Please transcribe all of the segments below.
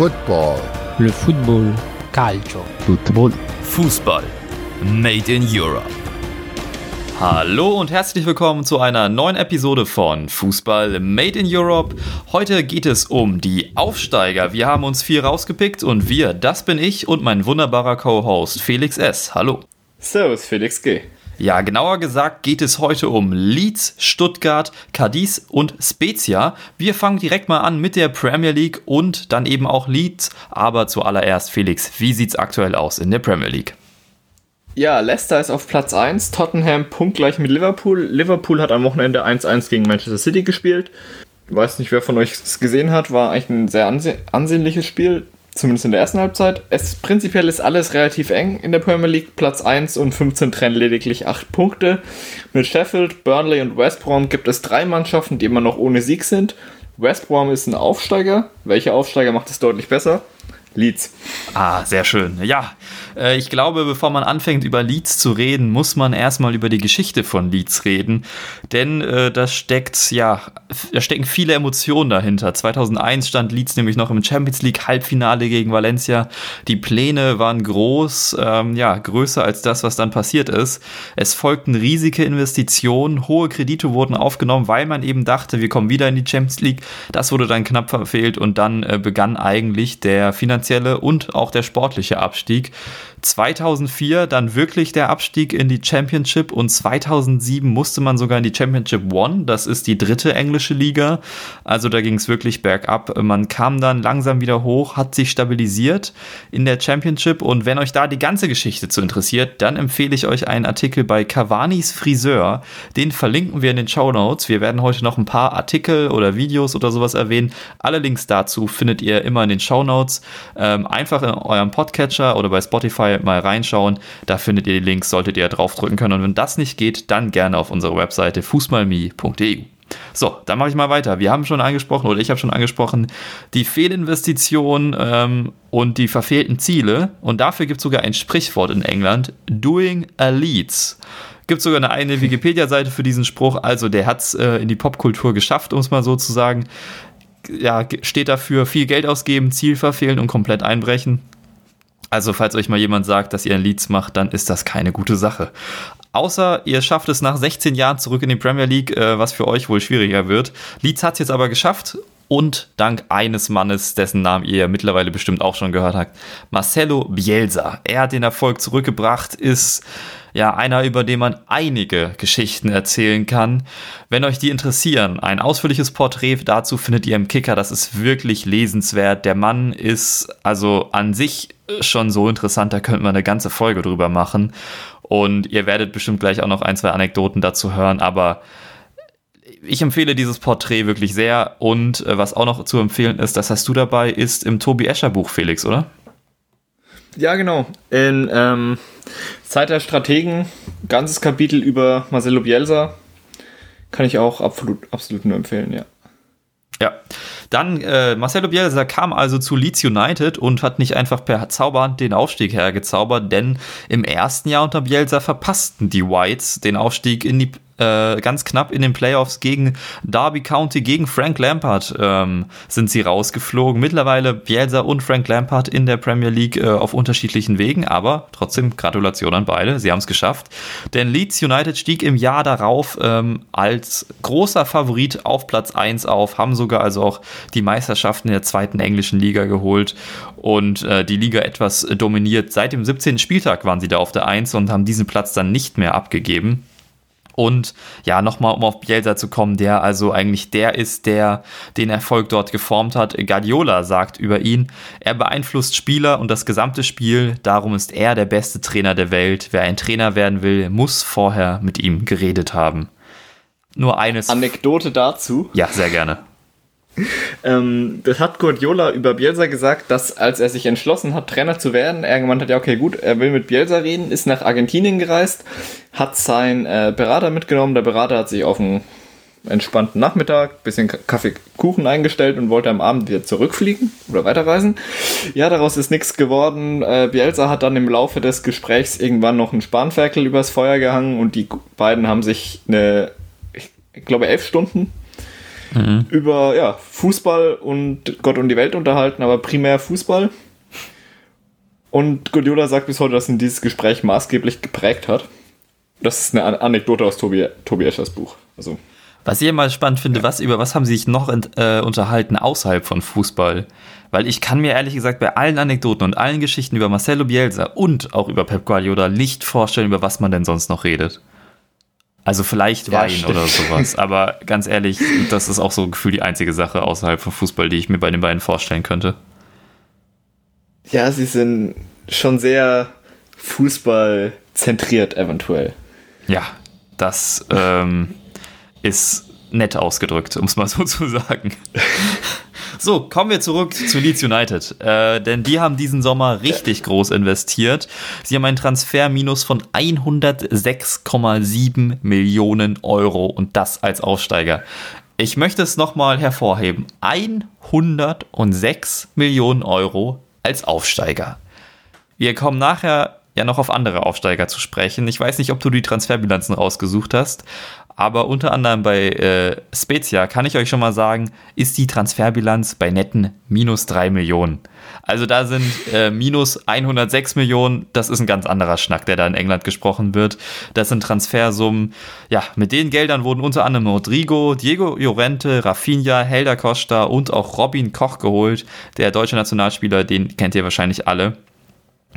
Football. Le football. Calcio. Football. Fußball. Made in Europe. Hallo und herzlich willkommen zu einer neuen Episode von Fußball Made in Europe. Heute geht es um die Aufsteiger. Wir haben uns vier rausgepickt und wir, das bin ich und mein wunderbarer Co-Host Felix S. Hallo. Servus, Felix G. Ja, genauer gesagt geht es heute um Leeds, Stuttgart, Cadiz und Spezia. Wir fangen direkt mal an mit der Premier League und dann eben auch Leeds. Aber zuallererst, Felix, wie sieht's aktuell aus in der Premier League? Ja, Leicester ist auf Platz 1, Tottenham punktgleich mit Liverpool. Liverpool hat am Wochenende 1-1 gegen Manchester City gespielt. Ich weiß nicht, wer von euch es gesehen hat, war eigentlich ein sehr anse ansehnliches Spiel zumindest in der ersten Halbzeit. Es, prinzipiell ist alles relativ eng in der Premier League. Platz 1 und 15 trennen lediglich 8 Punkte. Mit Sheffield, Burnley und West Brom gibt es drei Mannschaften, die immer noch ohne Sieg sind. West Brom ist ein Aufsteiger. Welcher Aufsteiger macht es deutlich besser? Leeds. Ah, sehr schön. Ja, äh, ich glaube, bevor man anfängt, über Leeds zu reden, muss man erstmal über die Geschichte von Leeds reden. Denn äh, da steckt, ja, da stecken viele Emotionen dahinter. 2001 stand Leeds nämlich noch im Champions League Halbfinale gegen Valencia. Die Pläne waren groß, ähm, ja, größer als das, was dann passiert ist. Es folgten riesige Investitionen, hohe Kredite wurden aufgenommen, weil man eben dachte, wir kommen wieder in die Champions League. Das wurde dann knapp verfehlt und dann äh, begann eigentlich der finanzielle und auch der sportliche Abstieg. 2004 dann wirklich der Abstieg in die Championship und 2007 musste man sogar in die Championship One, das ist die dritte englische Liga. Also da ging es wirklich bergab. Man kam dann langsam wieder hoch, hat sich stabilisiert in der Championship und wenn euch da die ganze Geschichte zu interessiert, dann empfehle ich euch einen Artikel bei Cavani's Friseur. Den verlinken wir in den Show Notes. Wir werden heute noch ein paar Artikel oder Videos oder sowas erwähnen. Alle Links dazu findet ihr immer in den Show Notes. Ähm, einfach in eurem Podcatcher oder bei Spotify mal reinschauen. Da findet ihr die Links, solltet ihr draufdrücken können. Und wenn das nicht geht, dann gerne auf unserer Webseite fußballme.de. So, dann mache ich mal weiter. Wir haben schon angesprochen, oder ich habe schon angesprochen, die Fehlinvestitionen ähm, und die verfehlten Ziele. Und dafür gibt es sogar ein Sprichwort in England: Doing a leads. Gibt sogar eine, eine Wikipedia-Seite für diesen Spruch. Also, der hat es äh, in die Popkultur geschafft, um es mal so zu sagen. Ja, steht dafür viel Geld ausgeben, Ziel verfehlen und komplett einbrechen. Also, falls euch mal jemand sagt, dass ihr ein Leads macht, dann ist das keine gute Sache. Außer ihr schafft es nach 16 Jahren zurück in die Premier League, äh, was für euch wohl schwieriger wird. Leeds hat es jetzt aber geschafft und dank eines Mannes, dessen Namen ihr mittlerweile bestimmt auch schon gehört habt, Marcelo Bielsa. Er hat den Erfolg zurückgebracht, ist ja einer, über den man einige Geschichten erzählen kann. Wenn euch die interessieren, ein ausführliches Porträt dazu findet ihr im Kicker. Das ist wirklich lesenswert. Der Mann ist also an sich schon so interessant, da könnte man eine ganze Folge drüber machen. Und ihr werdet bestimmt gleich auch noch ein, zwei Anekdoten dazu hören, aber ich empfehle dieses Porträt wirklich sehr. Und äh, was auch noch zu empfehlen ist, das hast du dabei, ist im Tobi Escher Buch, Felix, oder? Ja, genau. In ähm, Zeit der Strategen, ganzes Kapitel über Marcelo Bielsa. Kann ich auch absolut, absolut nur empfehlen, ja. Ja. Dann äh, Marcelo Bielsa kam also zu Leeds United und hat nicht einfach per Zauberhand den Aufstieg hergezaubert, denn im ersten Jahr unter Bielsa verpassten die Whites den Aufstieg in die äh, ganz knapp in den Playoffs gegen Derby County, gegen Frank Lampard ähm, sind sie rausgeflogen. Mittlerweile Bielsa und Frank Lampard in der Premier League äh, auf unterschiedlichen Wegen, aber trotzdem Gratulation an beide, sie haben es geschafft. Denn Leeds United stieg im Jahr darauf ähm, als großer Favorit auf Platz 1 auf, haben sogar also auch die Meisterschaften in der zweiten englischen Liga geholt und äh, die Liga etwas dominiert. Seit dem 17. Spieltag waren sie da auf der 1 und haben diesen Platz dann nicht mehr abgegeben. Und ja, nochmal, um auf Bielsa zu kommen, der also eigentlich der ist, der den Erfolg dort geformt hat. Guardiola sagt über ihn, er beeinflusst Spieler und das gesamte Spiel, darum ist er der beste Trainer der Welt. Wer ein Trainer werden will, muss vorher mit ihm geredet haben. Nur eines. Anekdote dazu. Ja, sehr gerne. Ähm, das hat Guardiola über Bielsa gesagt, dass als er sich entschlossen hat, Trainer zu werden, er gemeint hat, ja okay gut, er will mit Bielsa reden, ist nach Argentinien gereist, hat seinen äh, Berater mitgenommen, der Berater hat sich auf einen entspannten Nachmittag, bisschen Kaffee, Kuchen eingestellt und wollte am Abend wieder zurückfliegen oder weiterreisen. Ja, daraus ist nichts geworden. Äh, Bielsa hat dann im Laufe des Gesprächs irgendwann noch einen Spanferkel übers Feuer gehangen und die beiden haben sich eine, ich glaube, elf Stunden mhm. über ja, Fußball und Gott und die Welt unterhalten, aber primär Fußball. Und Guardiola sagt bis heute, dass ihn dieses Gespräch maßgeblich geprägt hat. Das ist eine Anekdote aus Tobi, Tobi Eschers Buch. Also. Was ich immer spannend finde, was über was haben sie sich noch äh, unterhalten außerhalb von Fußball? Weil ich kann mir ehrlich gesagt bei allen Anekdoten und allen Geschichten über Marcelo Bielsa und auch über Pep Guardiola nicht vorstellen, über was man denn sonst noch redet. Also vielleicht ja, Wein stimmt. oder sowas. Aber ganz ehrlich, das ist auch so gefühlt die einzige Sache außerhalb von Fußball, die ich mir bei den beiden vorstellen könnte. Ja, sie sind schon sehr Fußball zentriert eventuell. Ja, das ähm, ist nett ausgedrückt, um es mal so zu sagen. So, kommen wir zurück zu Leeds United. Äh, denn die haben diesen Sommer richtig groß investiert. Sie haben einen Transferminus von 106,7 Millionen Euro und das als Aufsteiger. Ich möchte es nochmal hervorheben. 106 Millionen Euro als Aufsteiger. Wir kommen nachher ja noch auf andere Aufsteiger zu sprechen. Ich weiß nicht, ob du die Transferbilanzen rausgesucht hast, aber unter anderem bei äh, Spezia kann ich euch schon mal sagen, ist die Transferbilanz bei netten minus 3 Millionen. Also da sind äh, minus 106 Millionen, das ist ein ganz anderer Schnack, der da in England gesprochen wird. Das sind Transfersummen. Ja, mit den Geldern wurden unter anderem Rodrigo, Diego Llorente, Rafinha, Helder Costa und auch Robin Koch geholt. Der deutsche Nationalspieler, den kennt ihr wahrscheinlich alle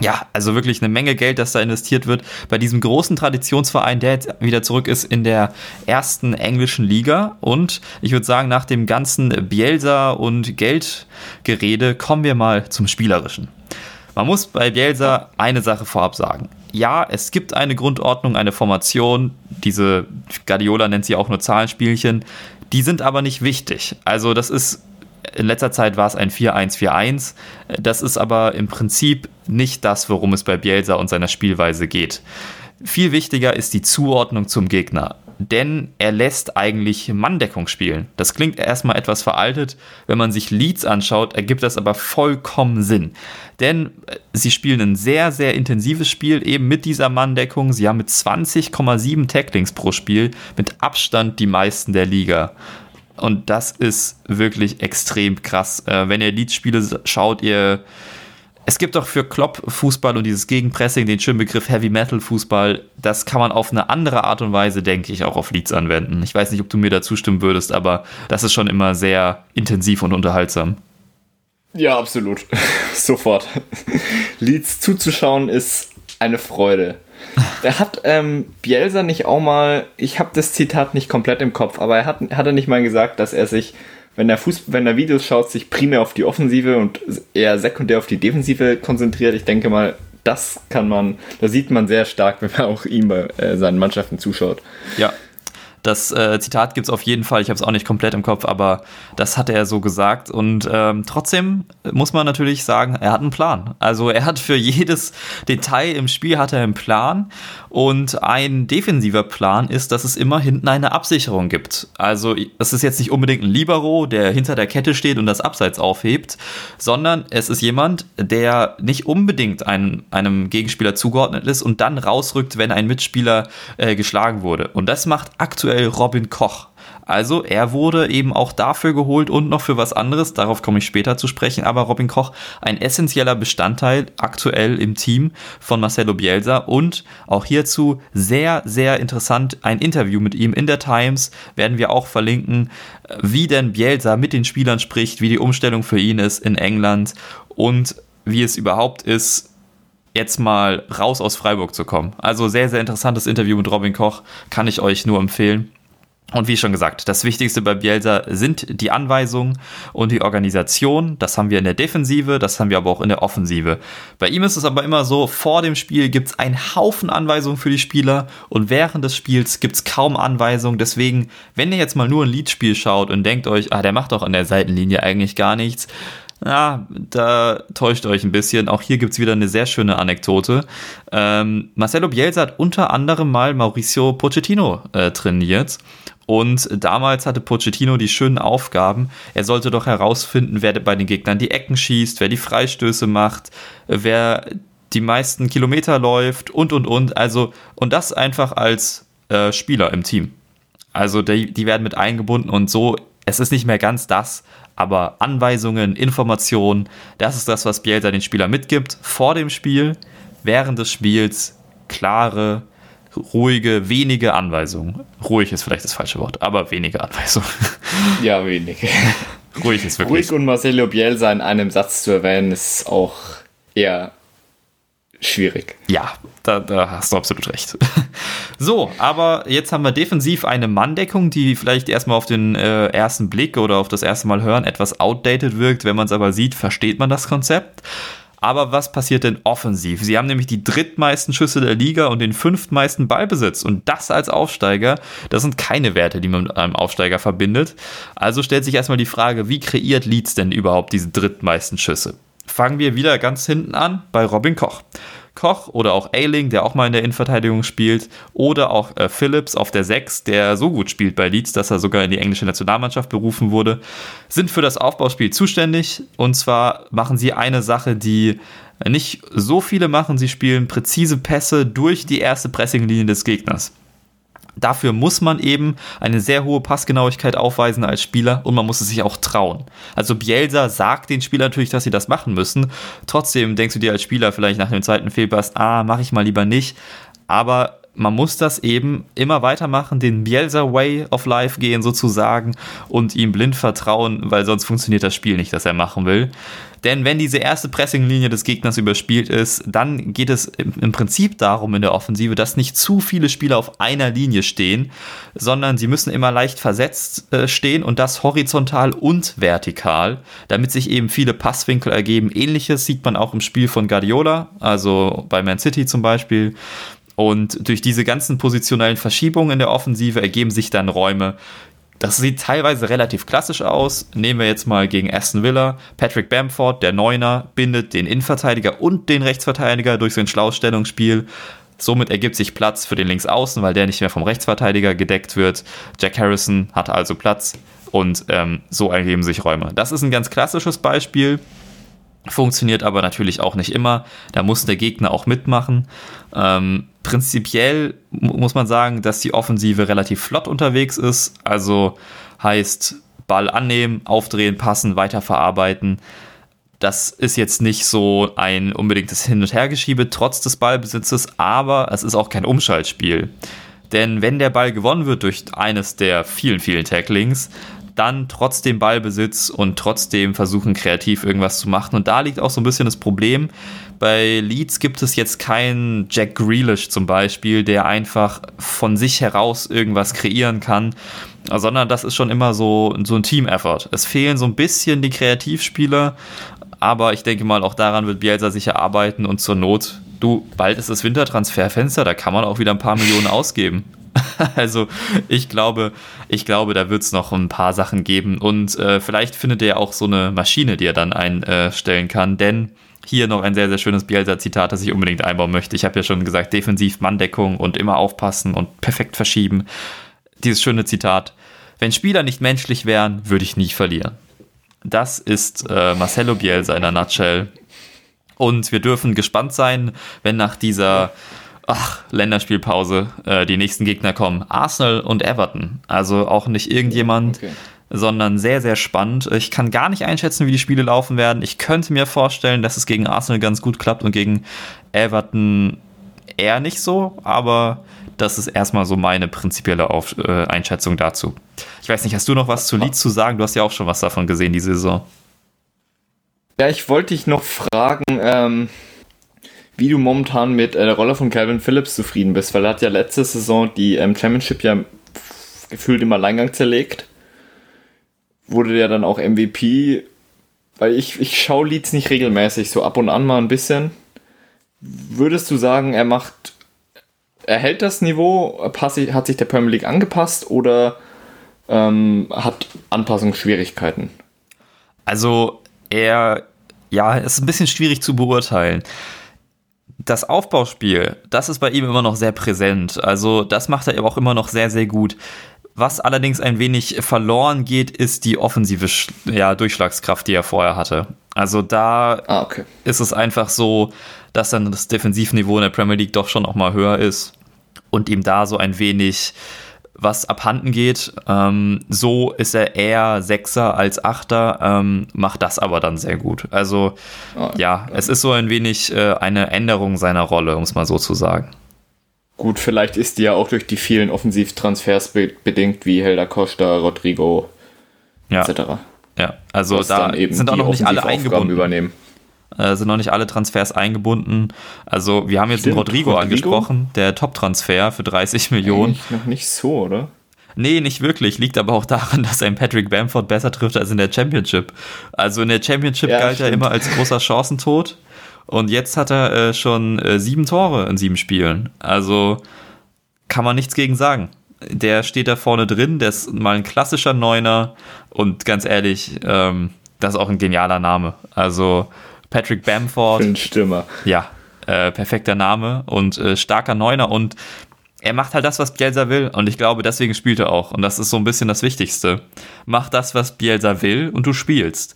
ja, also wirklich eine Menge Geld, das da investiert wird bei diesem großen Traditionsverein, der jetzt wieder zurück ist in der ersten englischen Liga. Und ich würde sagen, nach dem ganzen Bielsa und Geldgerede kommen wir mal zum Spielerischen. Man muss bei Bielsa eine Sache vorab sagen. Ja, es gibt eine Grundordnung, eine Formation, diese Guardiola nennt sie auch nur Zahlenspielchen, die sind aber nicht wichtig. Also das ist in letzter Zeit war es ein 4-1-4-1. Das ist aber im Prinzip nicht das, worum es bei Bielsa und seiner Spielweise geht. Viel wichtiger ist die Zuordnung zum Gegner, denn er lässt eigentlich Manndeckung spielen. Das klingt erstmal etwas veraltet, wenn man sich Leads anschaut, ergibt das aber vollkommen Sinn. Denn äh, sie spielen ein sehr, sehr intensives Spiel eben mit dieser Manndeckung. Sie haben mit 20,7 Tacklings pro Spiel mit Abstand die meisten der Liga. Und das ist wirklich extrem krass. Äh, wenn ihr Leeds-Spiele schaut, ihr. Es gibt doch für Klopp-Fußball und dieses Gegenpressing den schönen Begriff Heavy Metal Fußball. Das kann man auf eine andere Art und Weise, denke ich, auch auf Leeds anwenden. Ich weiß nicht, ob du mir da zustimmen würdest, aber das ist schon immer sehr intensiv und unterhaltsam. Ja, absolut. Sofort. Leeds zuzuschauen ist eine Freude. Er hat ähm, Bielsa nicht auch mal, ich habe das Zitat nicht komplett im Kopf, aber er hat, hat er nicht mal gesagt, dass er sich, wenn er, Fuß, wenn er Videos schaut, sich primär auf die Offensive und eher sekundär auf die Defensive konzentriert. Ich denke mal, das kann man, da sieht man sehr stark, wenn man auch ihm bei äh, seinen Mannschaften zuschaut. Ja, das äh, Zitat gibt es auf jeden Fall, ich habe es auch nicht komplett im Kopf, aber das hat er so gesagt. Und ähm, trotzdem muss man natürlich sagen, er hat einen Plan. Also er hat für jedes Detail im Spiel hat er einen Plan. Und ein defensiver Plan ist, dass es immer hinten eine Absicherung gibt. Also es ist jetzt nicht unbedingt ein Libero, der hinter der Kette steht und das Abseits aufhebt, sondern es ist jemand, der nicht unbedingt einem, einem Gegenspieler zugeordnet ist und dann rausrückt, wenn ein Mitspieler äh, geschlagen wurde. Und das macht aktuell aktuell Robin Koch. Also er wurde eben auch dafür geholt und noch für was anderes, darauf komme ich später zu sprechen, aber Robin Koch ein essentieller Bestandteil aktuell im Team von Marcelo Bielsa und auch hierzu sehr, sehr interessant ein Interview mit ihm in der Times werden wir auch verlinken, wie denn Bielsa mit den Spielern spricht, wie die Umstellung für ihn ist in England und wie es überhaupt ist, jetzt mal raus aus Freiburg zu kommen. Also sehr, sehr interessantes Interview mit Robin Koch, kann ich euch nur empfehlen. Und wie schon gesagt, das Wichtigste bei Bielsa sind die Anweisungen und die Organisation. Das haben wir in der Defensive, das haben wir aber auch in der Offensive. Bei ihm ist es aber immer so, vor dem Spiel gibt es einen Haufen Anweisungen für die Spieler und während des Spiels gibt es kaum Anweisungen. Deswegen, wenn ihr jetzt mal nur ein Liedspiel schaut und denkt euch, ah, der macht doch an der Seitenlinie eigentlich gar nichts, ja, da täuscht euch ein bisschen. Auch hier gibt es wieder eine sehr schöne Anekdote. Ähm, Marcelo Bielsa hat unter anderem mal Mauricio Pochettino äh, trainiert. Und damals hatte Pochettino die schönen Aufgaben. Er sollte doch herausfinden, wer bei den Gegnern die Ecken schießt, wer die Freistöße macht, wer die meisten Kilometer läuft und und und. Also, und das einfach als äh, Spieler im Team. Also die, die werden mit eingebunden und so es ist nicht mehr ganz das, aber Anweisungen, Informationen, das ist das, was Bielsa den Spieler mitgibt vor dem Spiel, während des Spiels klare, ruhige, wenige Anweisungen. Ruhig ist vielleicht das falsche Wort, aber wenige Anweisungen. Ja, wenige. Ruhig ist wirklich. Ruhig und Marcelo Bielsa in einem Satz zu erwähnen, ist auch eher schwierig. Ja, da, da, hast du absolut recht. So, aber jetzt haben wir defensiv eine Manndeckung, die vielleicht erstmal auf den äh, ersten Blick oder auf das erste Mal hören etwas outdated wirkt. Wenn man es aber sieht, versteht man das Konzept. Aber was passiert denn offensiv? Sie haben nämlich die drittmeisten Schüsse der Liga und den fünftmeisten Ballbesitz. Und das als Aufsteiger, das sind keine Werte, die man mit einem Aufsteiger verbindet. Also stellt sich erstmal die Frage, wie kreiert Leeds denn überhaupt diese drittmeisten Schüsse? Fangen wir wieder ganz hinten an bei Robin Koch. Koch oder auch Ailing, der auch mal in der Innenverteidigung spielt, oder auch äh, Phillips auf der 6, der so gut spielt bei Leeds, dass er sogar in die englische Nationalmannschaft berufen wurde, sind für das Aufbauspiel zuständig. Und zwar machen sie eine Sache, die nicht so viele machen. Sie spielen präzise Pässe durch die erste Pressinglinie des Gegners. Dafür muss man eben eine sehr hohe Passgenauigkeit aufweisen als Spieler und man muss es sich auch trauen. Also Bielsa sagt den Spielern natürlich, dass sie das machen müssen. Trotzdem denkst du dir als Spieler vielleicht nach dem zweiten Fehlpass, ah, mache ich mal lieber nicht. Aber man muss das eben immer weitermachen, den Bielsa Way of Life gehen sozusagen und ihm blind vertrauen, weil sonst funktioniert das Spiel nicht, das er machen will. Denn wenn diese erste Pressinglinie des Gegners überspielt ist, dann geht es im Prinzip darum in der Offensive, dass nicht zu viele Spieler auf einer Linie stehen, sondern sie müssen immer leicht versetzt äh, stehen und das horizontal und vertikal, damit sich eben viele Passwinkel ergeben. Ähnliches sieht man auch im Spiel von Guardiola, also bei Man City zum Beispiel. Und durch diese ganzen positionellen Verschiebungen in der Offensive ergeben sich dann Räume. Das sieht teilweise relativ klassisch aus. Nehmen wir jetzt mal gegen Aston Villa. Patrick Bamford, der Neuner, bindet den Innenverteidiger und den Rechtsverteidiger durch sein Schlaustellungsspiel. Somit ergibt sich Platz für den Linksaußen, weil der nicht mehr vom Rechtsverteidiger gedeckt wird. Jack Harrison hat also Platz und ähm, so ergeben sich Räume. Das ist ein ganz klassisches Beispiel. Funktioniert aber natürlich auch nicht immer. Da muss der Gegner auch mitmachen. Ähm, prinzipiell muss man sagen, dass die Offensive relativ flott unterwegs ist. Also heißt Ball annehmen, aufdrehen, passen, weiterverarbeiten. Das ist jetzt nicht so ein unbedingtes Hin- und Hergeschiebe trotz des Ballbesitzes, aber es ist auch kein Umschaltspiel. Denn wenn der Ball gewonnen wird durch eines der vielen, vielen Tacklings, dann trotzdem Ballbesitz und trotzdem versuchen, kreativ irgendwas zu machen. Und da liegt auch so ein bisschen das Problem. Bei Leeds gibt es jetzt keinen Jack Grealish zum Beispiel, der einfach von sich heraus irgendwas kreieren kann, sondern das ist schon immer so, so ein Team-Effort. Es fehlen so ein bisschen die Kreativspieler, aber ich denke mal, auch daran wird Bielsa sicher arbeiten und zur Not, du, bald ist das Wintertransferfenster, da kann man auch wieder ein paar Millionen ausgeben. also ich glaube, ich glaube, da wird es noch ein paar Sachen geben und äh, vielleicht findet er auch so eine Maschine, die er dann einstellen kann, denn hier noch ein sehr, sehr schönes Bielsa-Zitat, das ich unbedingt einbauen möchte. Ich habe ja schon gesagt, defensiv Manndeckung und immer aufpassen und perfekt verschieben. Dieses schöne Zitat, wenn Spieler nicht menschlich wären, würde ich nie verlieren. Das ist äh, Marcelo Bielsa in einer Nutshell. Und wir dürfen gespannt sein, wenn nach dieser ach, Länderspielpause äh, die nächsten Gegner kommen. Arsenal und Everton. Also auch nicht irgendjemand, okay. sondern sehr, sehr spannend. Ich kann gar nicht einschätzen, wie die Spiele laufen werden. Ich könnte mir vorstellen, dass es gegen Arsenal ganz gut klappt und gegen Everton eher nicht so, aber das ist erstmal so meine prinzipielle Auf äh, Einschätzung dazu. Ich weiß nicht, hast du noch was zu Leeds zu sagen? Du hast ja auch schon was davon gesehen, diese Saison. Ja, ich wollte dich noch fragen, ähm, wie du momentan mit äh, der Rolle von Calvin Phillips zufrieden bist, weil er hat ja letzte Saison die ähm, Championship ja gefühlt im Alleingang zerlegt. Wurde ja dann auch MVP, weil ich, ich schaue Leads nicht regelmäßig, so ab und an mal ein bisschen. Würdest du sagen, er macht, er hält das Niveau, hat sich der Premier League angepasst oder ähm, hat Anpassungsschwierigkeiten? Also er, ja, ist ein bisschen schwierig zu beurteilen das Aufbauspiel, das ist bei ihm immer noch sehr präsent. Also das macht er aber auch immer noch sehr, sehr gut. Was allerdings ein wenig verloren geht, ist die offensive ja, Durchschlagskraft, die er vorher hatte. Also da ah, okay. ist es einfach so, dass dann das Defensivniveau in der Premier League doch schon auch mal höher ist und ihm da so ein wenig was abhanden geht. Ähm, so ist er eher Sechser als Achter, ähm, macht das aber dann sehr gut. Also Ah, ja, es ist so ein wenig äh, eine Änderung seiner Rolle, um es mal so zu sagen. Gut, vielleicht ist die ja auch durch die vielen Offensivtransfers be bedingt, wie Helder Costa, Rodrigo Ja, etc. ja. also Was da dann eben sind auch die noch nicht alle eingebunden. übernehmen. Äh, sind noch nicht alle Transfers eingebunden. Also wir haben jetzt Stimmt, einen Rodrigo, Rodrigo? angesprochen, der Top-Transfer für 30 Millionen. Eigentlich noch nicht so, oder? Nee, nicht wirklich. Liegt aber auch daran, dass ein Patrick Bamford besser trifft als in der Championship. Also in der Championship Ja, galt er immer als großer Chancentod. Und jetzt hat er äh, schon äh, sieben Tore in sieben Spielen. Also kann man nichts gegen sagen. Der steht da vorne drin, der ist mal ein klassischer Neuner. Und ganz ehrlich, ähm, das ist auch ein genialer Name. Also Patrick Bamford. Einen Stürmer. Ja, äh, perfekter Name und äh, starker Neuner und er macht halt das, was Bielsa will und ich glaube, deswegen spielt er auch und das ist so ein bisschen das Wichtigste. Mach das, was Bielsa will und du spielst.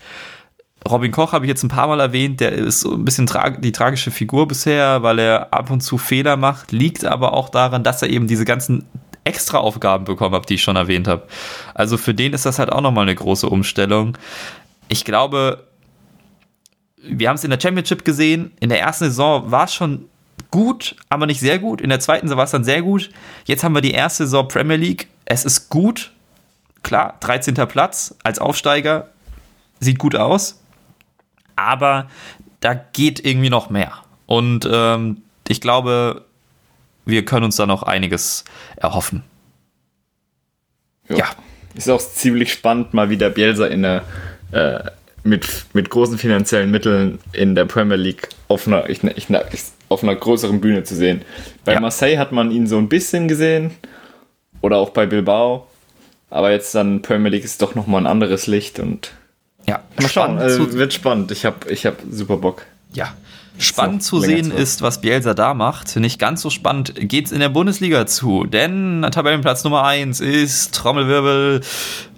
Robin Koch habe ich jetzt ein paar Mal erwähnt, der ist so ein bisschen tra die tragische Figur bisher, weil er ab und zu Fehler macht, liegt aber auch daran, dass er eben diese ganzen extra Aufgaben bekommen hat, die ich schon erwähnt habe. Also für den ist das halt auch nochmal eine große Umstellung. Ich glaube, wir haben es in der Championship gesehen. In der ersten Saison war es schon gut, aber nicht sehr gut. In der zweiten war es dann sehr gut. Jetzt haben wir die erste Saison Premier League. Es ist gut. Klar, 13. Platz als Aufsteiger. Sieht gut aus. Aber da geht irgendwie noch mehr. Und ähm, ich glaube, wir können uns da noch einiges erhoffen. Ja. Ist auch ziemlich spannend, mal wieder Bielsa in der, äh, mit, mit großen finanziellen Mitteln in der Premier League auf einer, ich, ich, auf einer größeren Bühne zu sehen. Bei Ja. Marseille hat man ihn so ein bisschen gesehen oder auch bei Bilbao. Aber jetzt dann Premier League ist doch nochmal ein anderes Licht und Ja, mal schauen. spannend zu- wird spannend. Ich habe ich hab super Bock. Ja. Spannend So, zu sehen zu- ist, was Bielsa da macht. Nicht ganz so spannend geht's in der Bundesliga zu, denn Tabellenplatz Nummer 1 ist Trommelwirbel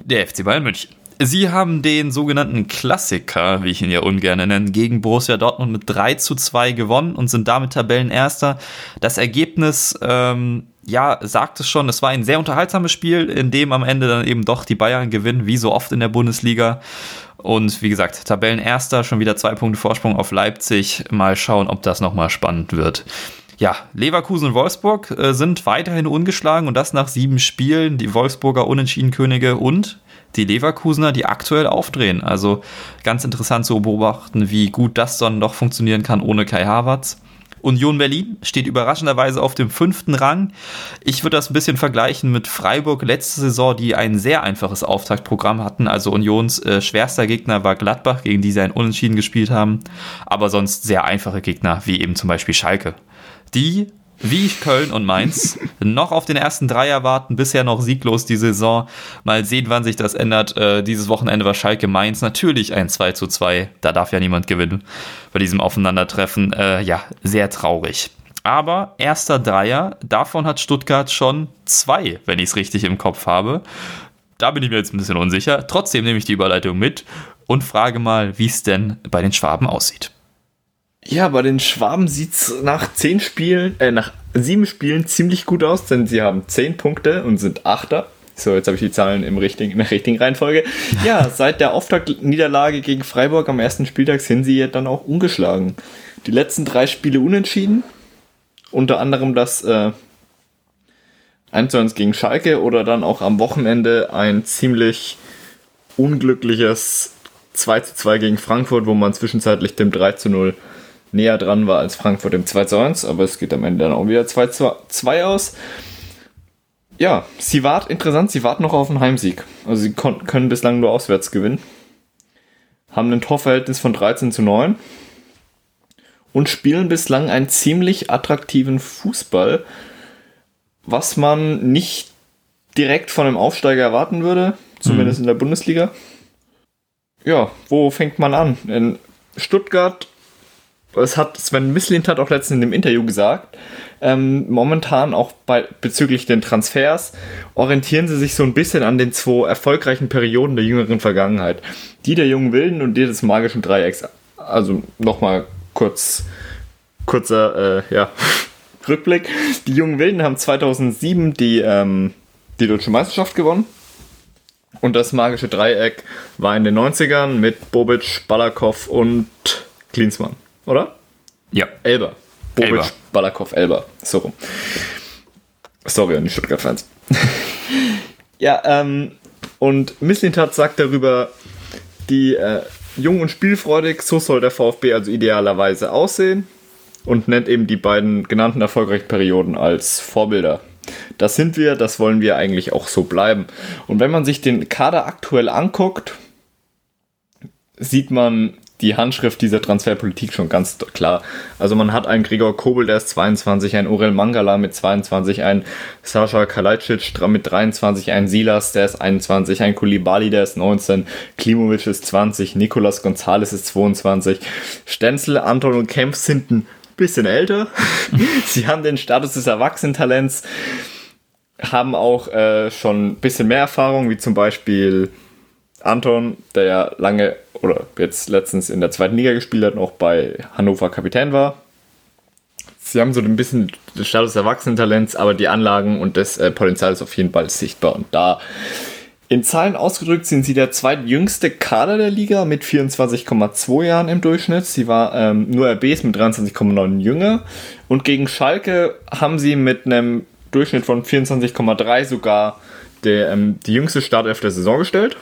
der FC Bayern München. Sie haben den sogenannten Klassiker, wie ich ihn ja ungern nenne, gegen Borussia Dortmund mit 3 zu 2 gewonnen und sind damit Tabellenerster. Das Ergebnis, ähm, ja, sagt es schon, es war ein sehr unterhaltsames Spiel, in dem am Ende dann eben doch die Bayern gewinnen, wie so oft in der Bundesliga. Und wie gesagt, Tabellenerster, schon wieder zwei Punkte Vorsprung auf Leipzig. Mal schauen, ob das nochmal spannend wird. Ja, Leverkusen und Wolfsburg äh, sind weiterhin ungeschlagen und das nach sieben Spielen. Die Wolfsburger Unentschiedenkönige und die Leverkusener, die aktuell aufdrehen. Also ganz interessant zu beobachten, wie gut das dann doch funktionieren kann ohne Kai Havertz. Union Berlin steht überraschenderweise auf dem fünften Rang. Ich würde das ein bisschen vergleichen mit Freiburg letzte Saison, die ein sehr einfaches Auftaktprogramm hatten. Also Unions äh, schwerster Gegner war Gladbach, gegen die sie ein Unentschieden gespielt haben. Aber sonst sehr einfache Gegner, wie eben zum Beispiel Schalke. Die, wie Köln und Mainz, noch auf den ersten Dreier warten, bisher noch sieglos die Saison. Mal sehen, wann sich das ändert. Äh, dieses Wochenende war Schalke Mainz natürlich ein 2 zu 2. Da darf ja niemand gewinnen bei diesem Aufeinandertreffen. Äh, ja, sehr traurig. Aber erster Dreier, davon hat Stuttgart schon zwei, wenn ich es richtig im Kopf habe. Da bin ich mir jetzt ein bisschen unsicher. Trotzdem nehme ich die Überleitung mit und frage mal, wie es denn bei den Schwaben aussieht. Ja, bei den Schwaben sieht's nach zehn Spielen, äh, nach sieben Spielen ziemlich gut aus, denn sie haben zehn Punkte und sind Achter. So, jetzt habe ich die Zahlen im richtigen, in der richtigen Reihenfolge. Ja, seit der Auftaktniederlage gegen Freiburg am ersten Spieltag sind sie ja dann auch ungeschlagen. Die letzten drei Spiele unentschieden. Unter anderem das äh, 1 zu 1 gegen Schalke oder dann auch am Wochenende ein ziemlich unglückliches 2 zu 2 gegen Frankfurt, wo man zwischenzeitlich dem 3 zu 0 näher dran war als Frankfurt im 2 zu 1, aber es geht am Ende dann auch wieder 2 zu 2 aus. Ja, sie wart interessant, sie warten noch auf einen Heimsieg. Also sie können bislang nur auswärts gewinnen. Haben ein Torverhältnis von 13 zu 9 und spielen bislang einen ziemlich attraktiven Fußball, was man nicht direkt von einem Aufsteiger erwarten würde, zumindest in der Bundesliga. Ja, wo fängt man an? In Stuttgart, das hat Sven Mislint hat auch letztens in dem Interview gesagt, ähm, momentan auch bei, bezüglich den Transfers orientieren sie sich so ein bisschen an den zwei erfolgreichen Perioden der jüngeren Vergangenheit. Die der jungen Wilden und die des magischen Dreiecks. Also nochmal kurz, kurzer, äh, ja, Rückblick. Die jungen Wilden haben 2007 die, ähm, die deutsche Meisterschaft gewonnen. Und das magische Dreieck war in den 90ern mit Bobic, Balakow und Klinsmann, oder? Ja. Elber. Bobic, Elber. Balakow, Elber. So rum. Sorry an die Stuttgart-Fans. ja, ähm, und Misslintat sagt darüber, die äh, jung und spielfreudig, so soll der VfB also idealerweise aussehen und nennt eben die beiden genannten erfolgreichen Perioden als Vorbilder. Das sind wir, das wollen wir eigentlich auch so bleiben. Und wenn man sich den Kader aktuell anguckt, sieht man die Handschrift dieser Transferpolitik schon ganz klar. Also man hat einen Gregor Kobel, der ist 22, ein Orel Mangala mit 22, ein Sascha Kalajdzic mit 23, ein Silas, der ist 21, ein Kulibali, der ist 19, Klimovic ist 20, Nicolas Gonzalez ist 22, Stenzel, Anton und Kempf sind ein bisschen älter. Sie haben den Status des Erwachsenentalents, haben auch äh, schon ein bisschen mehr Erfahrung, wie zum Beispiel Anton, der ja lange oder jetzt letztens in der zweiten Liga gespielt hat und auch bei Hannover Kapitän war. Sie haben so ein bisschen den Status Erwachsenentalents, aber die Anlagen und das äh, Potenzial ist auf jeden Fall sichtbar. Und da in Zahlen ausgedrückt sind sie der zweitjüngste Kader der Liga mit 24,2 Jahren im Durchschnitt. Sie war ähm, nur RBs mit 23,9 jünger. Und gegen Schalke haben sie mit einem Durchschnitt von 24,3 sogar der, ähm, die jüngste Startelf der Saison gestellt.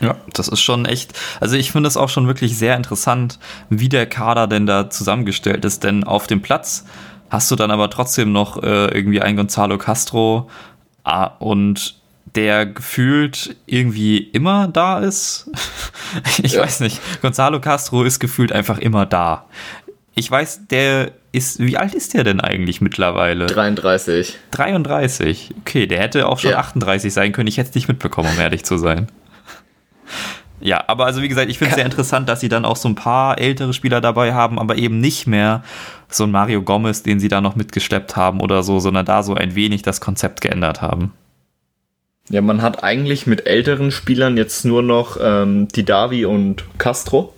Ja, das ist schon echt. Also ich finde es auch schon wirklich sehr interessant, wie der Kader denn da zusammengestellt ist. Denn auf dem Platz hast du dann aber trotzdem noch äh, irgendwie einen Gonzalo Castro ah, und der gefühlt irgendwie immer da ist. ich Ja. weiß nicht. Gonzalo Castro ist gefühlt einfach immer da. Ich weiß, der ist, wie alt ist der denn eigentlich mittlerweile? 33. 33. Okay, der hätte auch schon Ja. 38 sein können. Ich hätte es nicht mitbekommen, um ehrlich zu sein. Ja, aber also wie gesagt, ich finde es sehr interessant, dass sie dann auch so ein paar ältere Spieler dabei haben, aber eben nicht mehr so ein Mario Gomez, den sie da noch mitgeschleppt haben oder so, sondern da so ein wenig das Konzept geändert haben. Ja, man hat eigentlich mit älteren Spielern jetzt nur noch ähm, Didavi und Castro.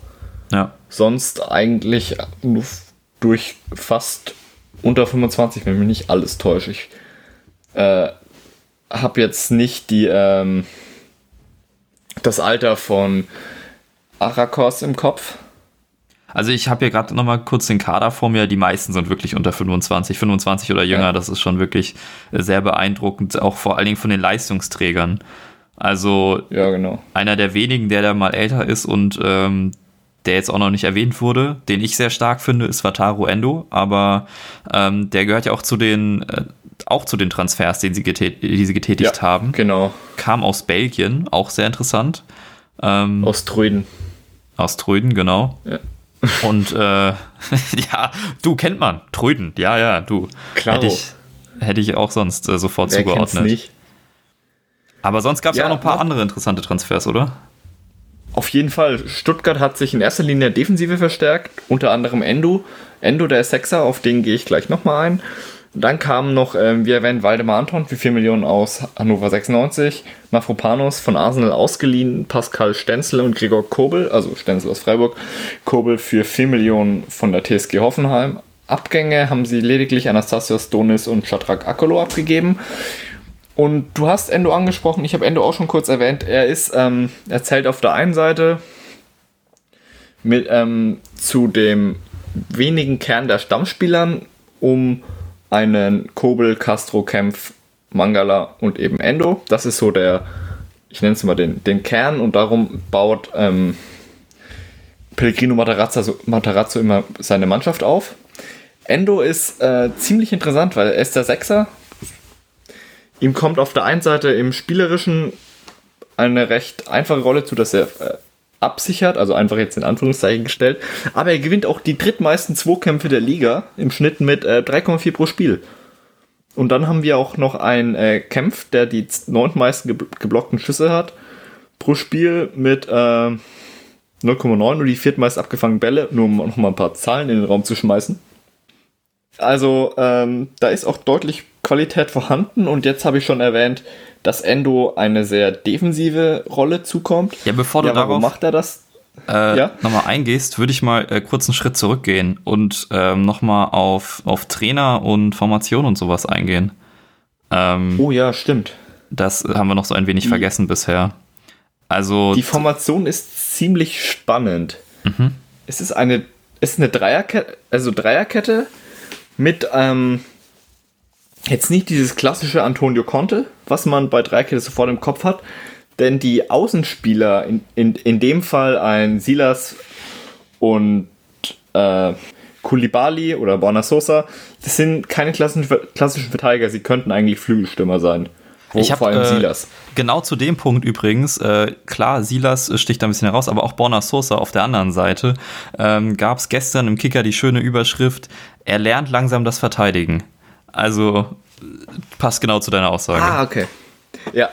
Ja. Sonst eigentlich durch fast unter 25, wenn mich nicht alles täusche. Ich äh, habe jetzt nicht die ähm, das Alter von Arakos im Kopf. Also ich habe hier gerade noch mal kurz den Kader vor mir. Die meisten sind wirklich unter 25, 25 oder jünger. Ja. Das ist schon wirklich äh, sehr beeindruckend, auch vor allen Dingen von den Leistungsträgern. Also Ja, genau. einer der wenigen, der da mal älter ist und ähm, der jetzt auch noch nicht erwähnt wurde, den ich sehr stark finde, ist Wataru Endo, aber ähm, der gehört ja auch zu den äh, auch zu den Transfers, den sie die sie getätigt Ja, haben. Genau. Kam aus Belgien, auch sehr interessant. Ähm, Aus Tröden. aus Tröden, genau. Ja. Und äh, ja, du kennt man, Tröden, ja, ja, du. Klaro. Hätte ich, hätte ich auch sonst äh, sofort Wer zugeordnet. nicht? Aber sonst gab es ja, auch noch ein paar andere interessante Transfers, oder? Auf jeden Fall. Stuttgart hat sich in erster Linie Defensive verstärkt, unter anderem Endo. Endo, der Sechser, auf den gehe ich gleich nochmal ein. Dann kamen noch, ähm, wie erwähnt, Waldemar Anton für 4 Millionen aus Hannover 96, Mafropanos von Arsenal ausgeliehen, Pascal Stenzel und Gregor Kobel, also Stenzel aus Freiburg, Kobel für 4 Millionen von der TSG Hoffenheim. Abgänge haben sie lediglich Anastasios Donis und Chatrak Akolo abgegeben. Und du hast Endo angesprochen, ich habe Endo auch schon kurz erwähnt. Er ist, ähm, er zählt auf der einen Seite mit, ähm, zu dem wenigen Kern der Stammspielern um einen Kobel, Castro, Kempf, Mangala und eben Endo. Das ist so der, ich nenne es mal den, den Kern und darum baut ähm, Pellegrino Matarazzo, so- Matarazzo immer seine Mannschaft auf. Endo ist äh, ziemlich interessant, weil er ist der Sechser, Ihm kommt auf der einen Seite im Spielerischen eine recht einfache Rolle zu, dass er äh, absichert, also einfach jetzt in Anführungszeichen gestellt. Aber er gewinnt auch die drittmeisten Zweikämpfe der Liga im Schnitt mit äh, 3,4 pro Spiel. Und dann haben wir auch noch einen äh, Kempf, der die neuntmeisten ge geblockten Schüsse hat pro Spiel mit äh, 0,9 und die viertmeist abgefangenen Bälle, nur um noch mal ein paar Zahlen in den Raum zu schmeißen. Also ähm, da ist auch deutlich Qualität vorhanden und jetzt habe ich schon erwähnt, dass Endo eine sehr defensive Rolle zukommt. Ja, bevor du ja, darauf macht er das? äh, Ja? nochmal eingehst, würde ich mal äh, kurz einen Schritt zurückgehen und ähm, nochmal auf, auf Trainer und Formation und sowas eingehen. Ähm, Oh ja, stimmt. Das haben wir noch so ein wenig Die- vergessen bisher. Also, Die Formation ist ziemlich spannend. Es ist eine, es ist eine Dreierkette, also Dreierkette mit ähm, jetzt nicht dieses klassische Antonio Conte, was man bei Dreierkette sofort im Kopf hat, denn die Außenspieler, in, in, in dem Fall ein Silas und äh, Koulibaly oder Borna Sosa, das sind keine klassischen, klassischen Verteidiger, sie könnten eigentlich Flügelstürmer sein. Wo, ich habe vor allem äh, Silas. genau zu dem Punkt übrigens, äh, klar, Silas sticht da ein bisschen heraus, aber auch Borna Sosa auf der anderen Seite ähm, gab es gestern im Kicker die schöne Überschrift, er lernt langsam das Verteidigen. Also passt genau zu deiner Aussage. Ah, okay. Ja.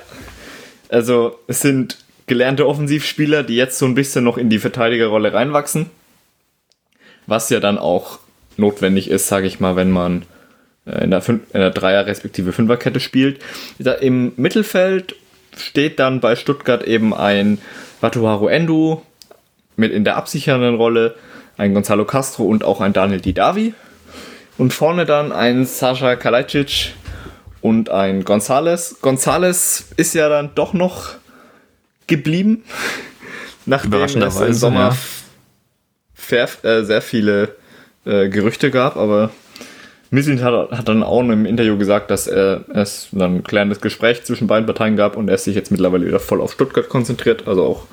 Also, es sind gelernte Offensivspieler, die jetzt so ein bisschen noch in die Verteidigerrolle reinwachsen. Was ja dann auch notwendig ist, sage ich mal, wenn man äh, in der, Fün in der Dreier- respektive Fünferkette spielt. Da Im Mittelfeld steht dann bei Stuttgart eben ein Watuharu Endu mit in der absichernden Rolle, ein Gonzalo Castro und auch ein Daniel Didavi. Und vorne dann ein Sascha Kalajdzic und ein Gonzales. Gonzales ist ja dann doch noch geblieben, nachdem es im Sommer ja. äh, sehr viele äh, Gerüchte gab, aber Mislint hat, hat dann auch im Interview gesagt, dass er, es dann ein klärendes Gespräch zwischen beiden Parteien gab und er sich jetzt mittlerweile wieder voll auf Stuttgart konzentriert. Also auch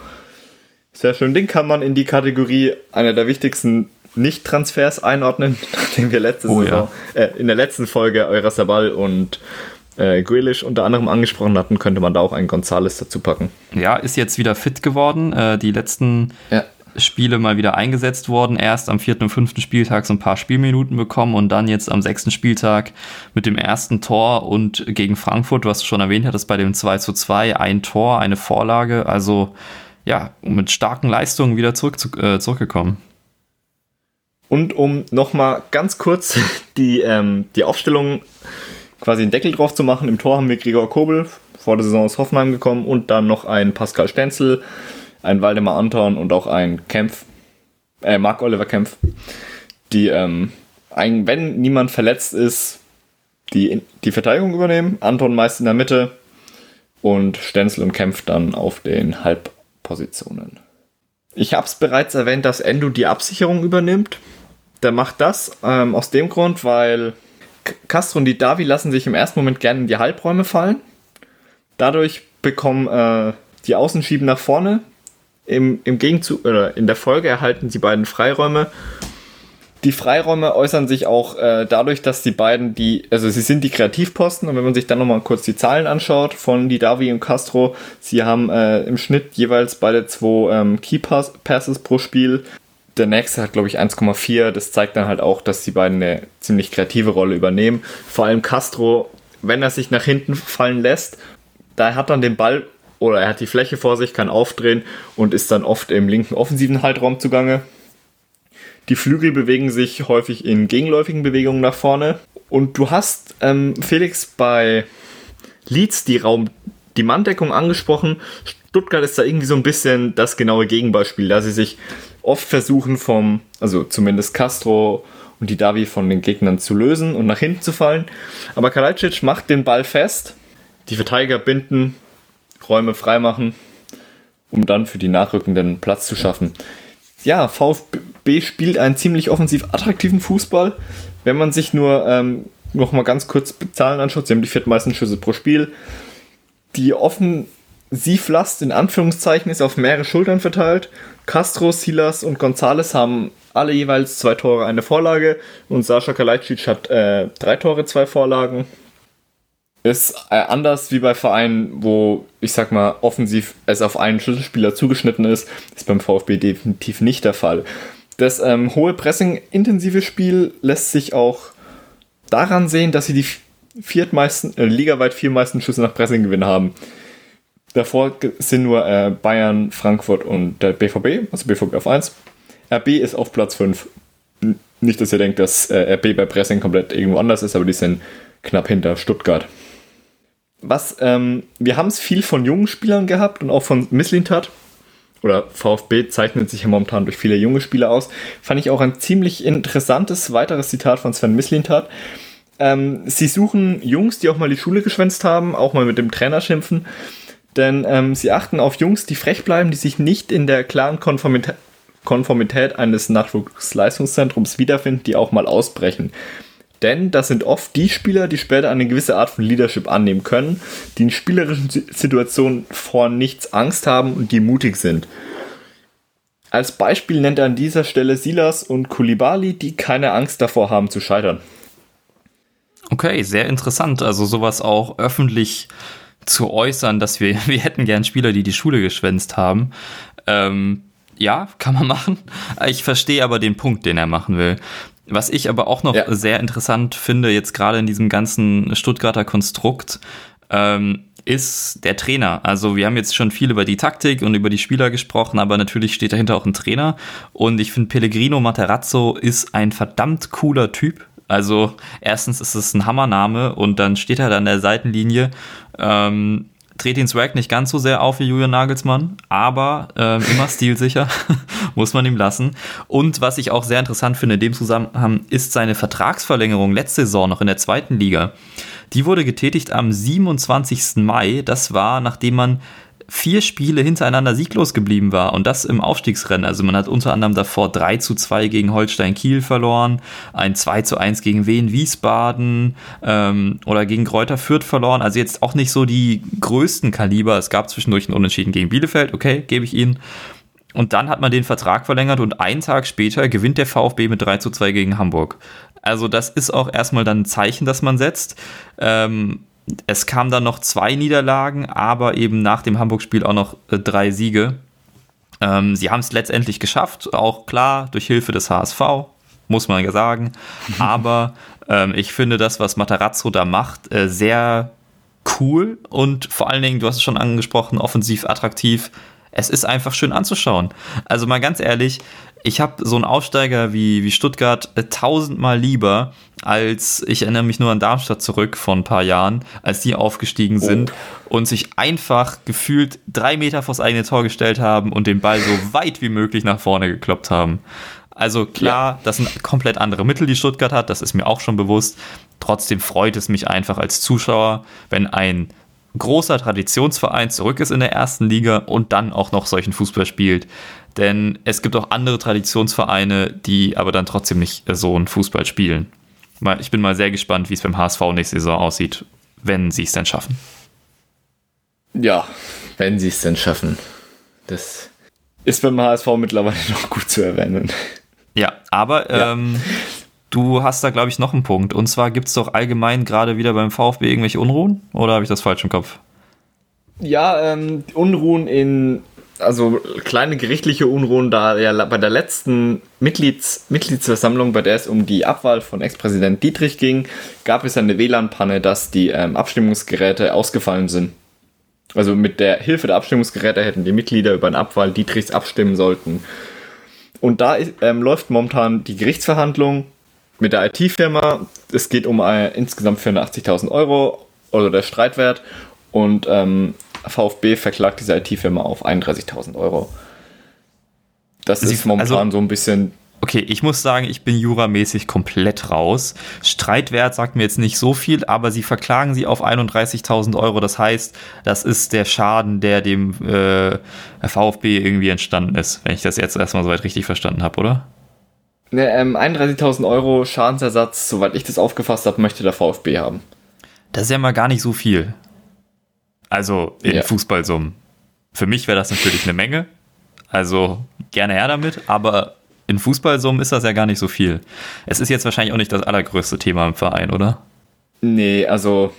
sehr schön. Den kann man in die Kategorie einer der wichtigsten Nicht-Transfers einordnen, nachdem wir letzte Oh ja. Saison, äh, in der letzten Folge Eurasabal und äh, Grealish unter anderem angesprochen hatten, könnte man da auch einen Gonzales dazu packen. Ja, ist jetzt wieder fit geworden. Äh, die letzten Ja. Spiele mal wieder eingesetzt worden. Erst am vierten und fünften Spieltag so ein paar Spielminuten bekommen und dann jetzt am sechsten Spieltag mit dem ersten Tor und gegen Frankfurt, was du schon erwähnt hattest, bei dem 2 zu 2, ein Tor, eine Vorlage. Also ja, mit starken Leistungen wieder zurück zu, äh, zurückgekommen. Und um nochmal ganz kurz die, ähm, die Aufstellung quasi einen Deckel drauf zu machen, im Tor haben wir Gregor Kobel, vor der Saison aus Hoffenheim gekommen, und dann noch ein Pascal Stenzel, ein Waldemar Anton und auch ein Kempf, äh, Marc Oliver Kempf, die, ähm, ein, wenn niemand verletzt ist, die, die Verteidigung übernehmen. Anton meist in der Mitte und Stenzel und Kempf dann auf den Halbpositionen. Ich habe es bereits erwähnt, dass Endo die Absicherung übernimmt. Der macht das ähm, aus dem Grund, weil Castro und die Davi lassen sich im ersten Moment gerne in die Halbräume fallen. Dadurch bekommen äh, die Außenschieben nach vorne. Im, Im Gegenzug oder in der Folge erhalten die beiden Freiräume. Die Freiräume äußern sich auch äh, dadurch, dass die beiden die, also sie sind die Kreativposten und wenn man sich dann nochmal kurz die Zahlen anschaut von Didavi und Castro, sie haben äh, im Schnitt jeweils beide zwei ähm, Key Pass Passes pro Spiel. Der nächste hat, glaube ich, 1,4. Das zeigt dann halt auch, dass die beiden eine ziemlich kreative Rolle übernehmen. Vor allem Castro, wenn er sich nach hinten fallen lässt, da hat dann den Ball oder er hat die Fläche vor sich, kann aufdrehen und ist dann oft im linken offensiven Halbraum zugange. Die Flügel bewegen sich häufig in gegenläufigen Bewegungen nach vorne. Und du hast, ähm, Felix, bei Leeds die Raum, die Manndeckung angesprochen. Stuttgart ist da irgendwie so ein bisschen das genaue Gegenbeispiel, da sie sich oft versuchen vom, also zumindest Castro und die Davi von den Gegnern zu lösen und nach hinten zu fallen. Aber Kalajdzic macht den Ball fest, die Verteidiger binden, Räume freimachen, um dann für die Nachrückenden Platz zu schaffen. Ja, VfB spielt einen ziemlich offensiv attraktiven Fußball. Wenn man sich nur ähm, noch mal ganz kurz Zahlen anschaut, sie haben die viertmeisten Schüsse pro Spiel. Die Offensivlast in Anführungszeichen ist auf mehrere Schultern verteilt. Castro, Silas und Gonzales haben alle jeweils zwei Tore, eine Vorlage und Sascha Kalajdzic hat äh, drei Tore, zwei Vorlagen. Ist äh, anders wie bei Vereinen, wo ich sag mal offensiv es auf einen Schlüsselspieler zugeschnitten ist, ist beim VfB definitiv nicht der Fall. Das ähm, hohe Pressing-intensive Spiel lässt sich auch daran sehen, dass sie die viertmeisten, äh, ligaweit viermeisten Schüsse nach Pressinggewinn haben. Davor sind nur äh, Bayern, Frankfurt und der BVB, also BVB auf 1. RB ist auf Platz 5. N- Nicht, dass ihr denkt, dass äh, RB bei Pressing komplett irgendwo anders ist, aber die sind knapp hinter Stuttgart. Was, ähm, wir haben es viel von jungen Spielern gehabt und auch von Misslintat. Oder VfB zeichnet sich ja momentan durch viele junge Spieler aus. Fand ich auch ein ziemlich interessantes weiteres Zitat von Sven Mislintat. ähm, sie suchen Jungs, die auch mal die Schule geschwänzt haben, auch mal mit dem Trainer schimpfen. Denn ähm, sie achten auf Jungs, die frech bleiben, die sich nicht in der klaren Konformität, Konformität eines Nachwuchsleistungszentrums wiederfinden, die auch mal ausbrechen. Denn das sind oft die Spieler, die später eine gewisse Art von Leadership annehmen können, die in spielerischen Situationen vor nichts Angst haben und die mutig sind. Als Beispiel nennt er an dieser Stelle Silas und Kulibali, die keine Angst davor haben zu scheitern. Okay, sehr interessant. Also sowas auch öffentlich zu äußern, dass wir, wir hätten gern Spieler, die die Schule geschwänzt haben. Ähm, ja, kann man machen. Ich verstehe aber den Punkt, den er machen will. Was ich aber auch noch ja. sehr interessant finde, jetzt gerade in diesem ganzen Stuttgarter Konstrukt, ähm, ist der Trainer. Also wir haben jetzt schon viel über die Taktik und über die Spieler gesprochen, aber natürlich steht dahinter auch ein Trainer. Und ich finde, Pellegrino Materazzo ist ein verdammt cooler Typ. Also erstens ist es ein Hammername und dann steht er da an der Seitenlinie. Ähm, dreht den Swag nicht ganz so sehr auf wie Julian Nagelsmann, aber ähm, immer stilsicher, muss man ihm lassen. Und was ich auch sehr interessant finde in dem Zusammenhang, ist seine Vertragsverlängerung letzte Saison noch in der zweiten Liga. Die wurde getätigt am 27. Mai. Das war, nachdem man vier Spiele hintereinander sieglos geblieben war und das im Aufstiegsrennen. Also man hat unter anderem davor 3 zu 2 gegen Holstein Kiel verloren, ein 2 zu 1 gegen Wien Wiesbaden ähm, oder gegen Kräuter Fürth verloren. Also jetzt auch nicht so die größten Kaliber. Es gab zwischendurch einen Unentschieden gegen Bielefeld, okay, gebe ich Ihnen. Und dann hat man den Vertrag verlängert und einen Tag später gewinnt der VfB mit 3 zu 2 gegen Hamburg. Also das ist auch erstmal dann ein Zeichen, das man setzt. Ähm, es kam dann noch zwei Niederlagen, aber eben nach dem Hamburg-Spiel auch noch äh, drei Siege. Ähm, sie haben es letztendlich geschafft, auch klar durch Hilfe des HSV, muss man ja sagen. Aber ähm, ich finde das, was Matarazzo da macht, äh, sehr cool und vor allen Dingen, du hast es schon angesprochen, offensiv attraktiv. Es ist einfach schön anzuschauen. Also mal ganz ehrlich, ich habe so einen Aufsteiger wie, wie Stuttgart äh, tausendmal lieber, als ich erinnere mich nur an Darmstadt zurück vor ein paar Jahren, als die aufgestiegen sind oh. und sich einfach gefühlt drei Meter vors eigene Tor gestellt haben und den Ball so weit wie möglich nach vorne gekloppt haben. Also klar, ja. das sind komplett andere Mittel, die Stuttgart hat, das ist mir auch schon bewusst. Trotzdem freut es mich einfach als Zuschauer, wenn ein großer Traditionsverein zurück ist in der ersten Liga und dann auch noch solchen Fußball spielt. Denn es gibt auch andere Traditionsvereine, die aber dann trotzdem nicht so einen Fußball spielen. Ich bin mal sehr gespannt, wie es beim HSV nächste Saison aussieht, wenn sie es denn schaffen. Ja, wenn sie es denn schaffen. Das ist beim HSV mittlerweile noch gut zu erwähnen. Ja, aber ja. Ähm, du hast da, glaube ich, noch einen Punkt. Und zwar gibt es doch allgemein gerade wieder beim VfB irgendwelche Unruhen? Oder habe ich das falsch im Kopf? Ja, ähm, Unruhen in also kleine gerichtliche Unruhen, da ja bei der letzten Mitglieds Mitgliedsversammlung, bei der es um die Abwahl von Ex-Präsident Dietrich ging, gab es eine WLAN-Panne, dass die ähm, Abstimmungsgeräte ausgefallen sind. Also mit der Hilfe der Abstimmungsgeräte hätten die Mitglieder über eine Abwahl Dietrichs abstimmen sollten. Und da ähm, läuft momentan die Gerichtsverhandlung mit der IT-Firma. Es geht um äh, insgesamt 480.000 Euro, also der Streitwert. Und ähm, VfB verklagt diese IT-Firma auf 31.000 Euro. Das Sie, ist momentan also, so ein bisschen. Okay, ich muss sagen, ich bin juramäßig komplett raus. Streitwert sagt mir jetzt nicht so viel, aber sie verklagen sie auf 31.000 Euro. Das heißt, das ist der Schaden, der dem äh, VfB irgendwie entstanden ist, wenn ich das jetzt erstmal soweit richtig verstanden habe, oder? Ne, ähm, 31.000 Euro Schadensersatz, soweit ich das aufgefasst habe, möchte der VfB haben. Das ist ja mal gar nicht so viel. Also in ja. Fußballsummen. Für mich wäre das natürlich eine Menge. Also gerne her damit, aber in Fußballsummen ist das ja gar nicht so viel. Es ist jetzt wahrscheinlich auch nicht das allergrößte Thema im Verein, oder? Nee, also.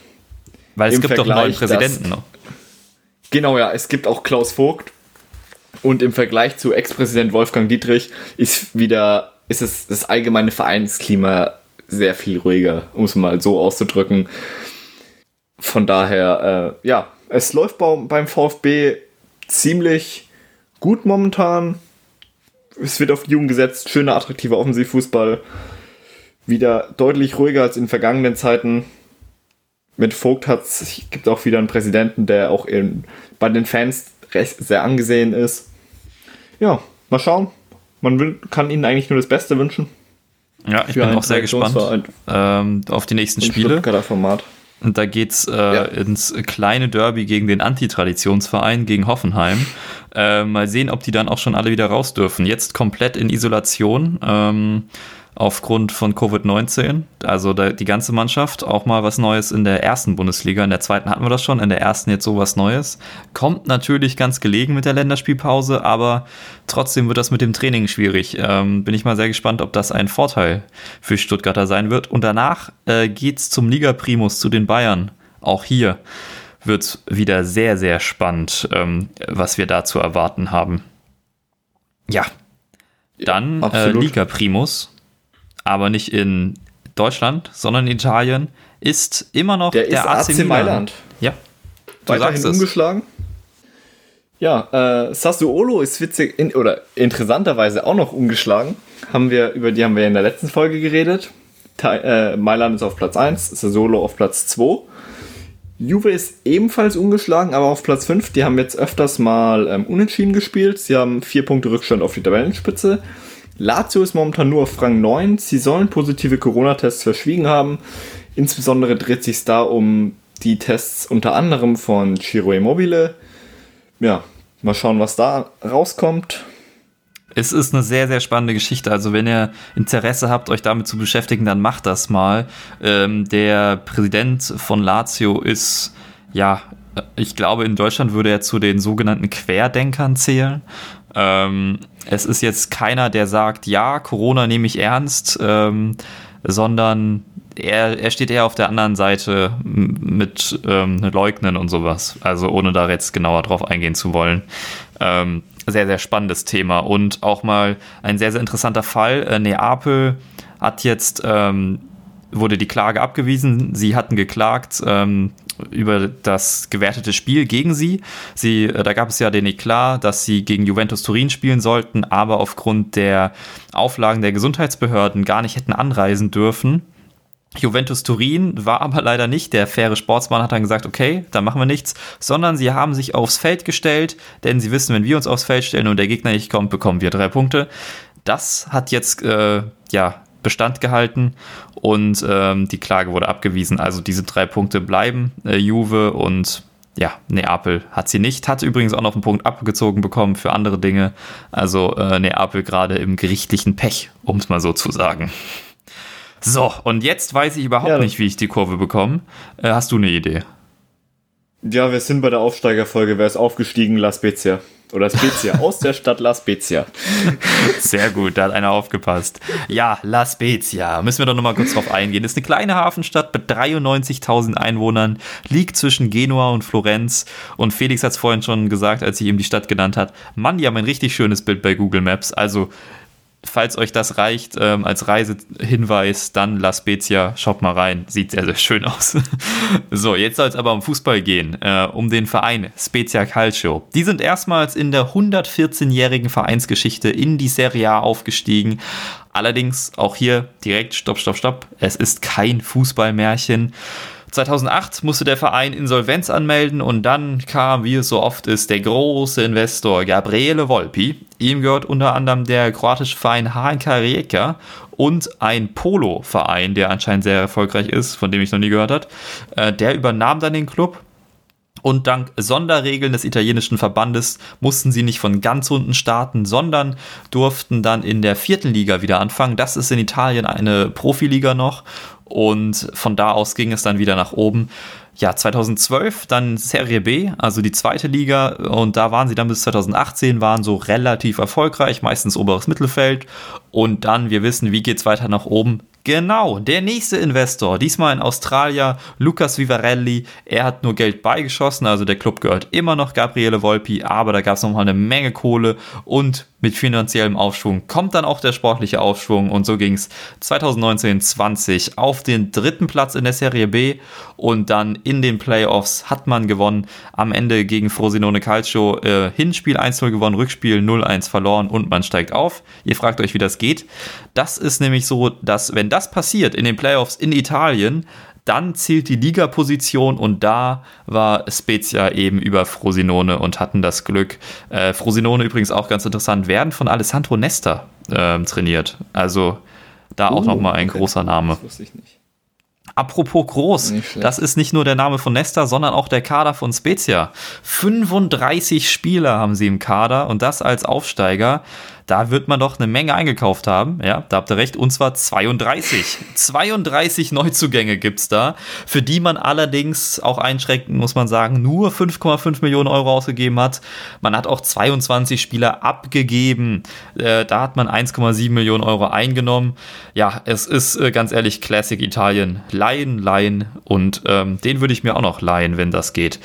Weil es gibt Vergleich, doch neuen Präsidenten noch. Genau, ja, es gibt auch Klaus Vogt. Und im Vergleich zu Ex-Präsident Wolfgang Dietrich ist wieder, ist es das allgemeine Vereinsklima sehr viel ruhiger, um es mal so auszudrücken. Von daher, äh, ja, es läuft beim VfB ziemlich gut momentan. Es wird auf die Jugend gesetzt, schöner, attraktiver Offensivfußball. Wieder deutlich ruhiger als in vergangenen Zeiten. Mit Vogt hat es gibt auch wieder einen Präsidenten, der auch in, bei den Fans recht, sehr angesehen ist. Ja, mal schauen. Man will, kann ihnen eigentlich nur das Beste wünschen. Ja, ich bin auch sehr gespannt ähm, auf die nächsten Spiele. Format. Und da geht's äh, ja. ins kleine Derby gegen den Antitraditionsverein, gegen Hoffenheim. Äh, mal sehen, ob die dann auch schon alle wieder raus dürfen. Jetzt komplett in Isolation. Ähm, aufgrund von Covid-19. Also die ganze Mannschaft, auch mal was Neues in der ersten Bundesliga. In der zweiten hatten wir das schon, in der ersten jetzt sowas Neues. Kommt natürlich ganz gelegen mit der Länderspielpause, aber trotzdem wird das mit dem Training schwierig. Ähm, bin ich mal sehr gespannt, ob das ein Vorteil für Stuttgarter sein wird. Und danach äh, es zum Liga-Primus, zu den Bayern. Auch hier wird es wieder sehr, sehr spannend, ähm, was wir da zu erwarten haben. Ja, dann äh, Liga Primus aber nicht in Deutschland, sondern in Italien, ist immer noch der, der AC, AC Mailand. Ja. Du Weiterhin sagst umgeschlagen. Ja, äh, Sassuolo ist witzig in, oder interessanterweise auch noch umgeschlagen. Haben wir, über die haben wir in der letzten Folge geredet. Ta äh, Mailand ist auf Platz 1, Sassuolo auf Platz 2. Juve ist ebenfalls umgeschlagen, aber auf Platz 5. Die haben jetzt öfters mal ähm, unentschieden gespielt. Sie haben vier Punkte Rückstand auf die Tabellenspitze. Lazio ist momentan nur auf Rang 9. Sie sollen positive Corona-Tests verschwiegen haben. Insbesondere dreht sich da um die Tests unter anderem von Ciro Immobile. Ja, mal schauen, was da rauskommt. Es ist eine sehr, sehr spannende Geschichte. Also, wenn ihr Interesse habt, euch damit zu beschäftigen, dann macht das mal. Ähm, der Präsident von Lazio ist, ja, ich glaube, in Deutschland würde er zu den sogenannten Querdenkern zählen. Ähm, es ist jetzt keiner, der sagt, ja, Corona nehme ich ernst, ähm, sondern er, er steht eher auf der anderen Seite mit ähm, Leugnen und sowas. Also ohne da jetzt genauer drauf eingehen zu wollen. Ähm, sehr, sehr spannendes Thema und auch mal ein sehr, sehr interessanter Fall. Äh, Neapel hat jetzt, ähm, wurde die Klage abgewiesen. Sie hatten geklagt, ähm, über das gewertete Spiel gegen sie. sie äh, da gab es ja den Eklat, dass sie gegen Juventus Turin spielen sollten, aber aufgrund der Auflagen der Gesundheitsbehörden gar nicht hätten anreisen dürfen. Juventus Turin war aber leider nicht. Der faire Sportsmann hat dann gesagt, okay, dann machen wir nichts, sondern sie haben sich aufs Feld gestellt, denn sie wissen, wenn wir uns aufs Feld stellen und der Gegner nicht kommt, bekommen wir drei Punkte. Das hat jetzt äh, ja Bestand gehalten und ähm, die Klage wurde abgewiesen. Also diese drei Punkte bleiben. Äh, Juve und ja, Neapel hat sie nicht. Hat übrigens auch noch einen Punkt abgezogen bekommen für andere Dinge. Also äh, Neapel gerade im gerichtlichen Pech, um es mal so zu sagen. So, und jetzt weiß ich überhaupt ja, nicht, wie ich die Kurve bekomme. Äh, hast du eine Idee? Ja, wir sind bei der Aufsteigerfolge. Wer ist aufgestiegen? La Spezia. Oder Spezia, aus der Stadt La Spezia. Sehr gut, da hat einer aufgepasst. Ja, La Spezia, müssen wir doch nochmal kurz drauf eingehen. Ist eine kleine Hafenstadt mit 93.000 Einwohnern, liegt zwischen Genua und Florenz. Und Felix hat es vorhin schon gesagt, als ich ihm die Stadt genannt hat. Mann, die haben ein richtig schönes Bild bei Google Maps. Also falls euch das reicht ähm, als Reisehinweis, dann La Spezia, schaut mal rein. Sieht sehr, sehr schön aus. so, jetzt soll es aber um Fußball gehen, äh, um den Verein Spezia Calcio. Die sind erstmals in der 114-jährigen Vereinsgeschichte in die Serie A aufgestiegen. Allerdings auch hier direkt, stopp, stopp, stopp. Es ist kein Fußballmärchen. 2008 musste der Verein Insolvenz anmelden und dann kam, wie es so oft ist, der große Investor Gabriele Volpi. Ihm gehört unter anderem der kroatische Verein HNK Rijeka und ein Polo-Verein, der anscheinend sehr erfolgreich ist, von dem ich noch nie gehört habe. Äh, der übernahm dann den Club und dank Sonderregeln des italienischen Verbandes mussten sie nicht von ganz unten starten, sondern durften dann in der vierten Liga wieder anfangen. Das ist in Italien eine Profiliga noch und von da aus ging es dann wieder nach oben. Ja, 2012 dann Serie B, also die zweite Liga und da waren sie dann bis 2018, waren so relativ erfolgreich, meistens oberes Mittelfeld und dann, wir wissen, wie geht es weiter nach oben, Genau, der nächste Investor, diesmal ein Australier, Lucas Vivarelli. Er hat nur Geld beigeschossen, also der Club gehört immer noch Gabriele Volpi, aber da gab es nochmal eine Menge Kohle und mit finanziellem Aufschwung kommt dann auch der sportliche Aufschwung und so ging es 2019-20 auf den dritten Platz in der Serie B und dann in den Playoffs hat man gewonnen. Am Ende gegen Frosinone Calcio äh, Hinspiel 1-0 gewonnen, Rückspiel 0-1 verloren und man steigt auf. Ihr fragt euch, wie das geht. Das ist nämlich so, dass wenn das passiert in den Playoffs in Italien, dann zählt die Ligaposition und da war Spezia eben über Frosinone und hatten das Glück. Äh, Frosinone übrigens auch ganz interessant, werden von Alessandro Nesta äh, trainiert. Also Da auch Uh, nochmal ein okay. großer Name. Das wusste ich nicht. Apropos groß, das ist nicht nur der Name von Nesta, sondern auch der Kader von Spezia. 35 Spieler haben sie im Kader und das als Aufsteiger. Da wird man doch eine Menge eingekauft haben. Ja, da habt ihr recht. Und zwar 32. 32 Neuzugänge gibt's da, für die man allerdings auch einschränken, muss man sagen, nur 5,5 Millionen Euro ausgegeben hat. Man hat auch 22 Spieler abgegeben. Äh, da hat man 1,7 Millionen Euro eingenommen. Ja, es ist äh, ganz ehrlich Classic Italien. Leihen, leihen und ähm, den würde ich mir auch noch leihen, wenn das geht.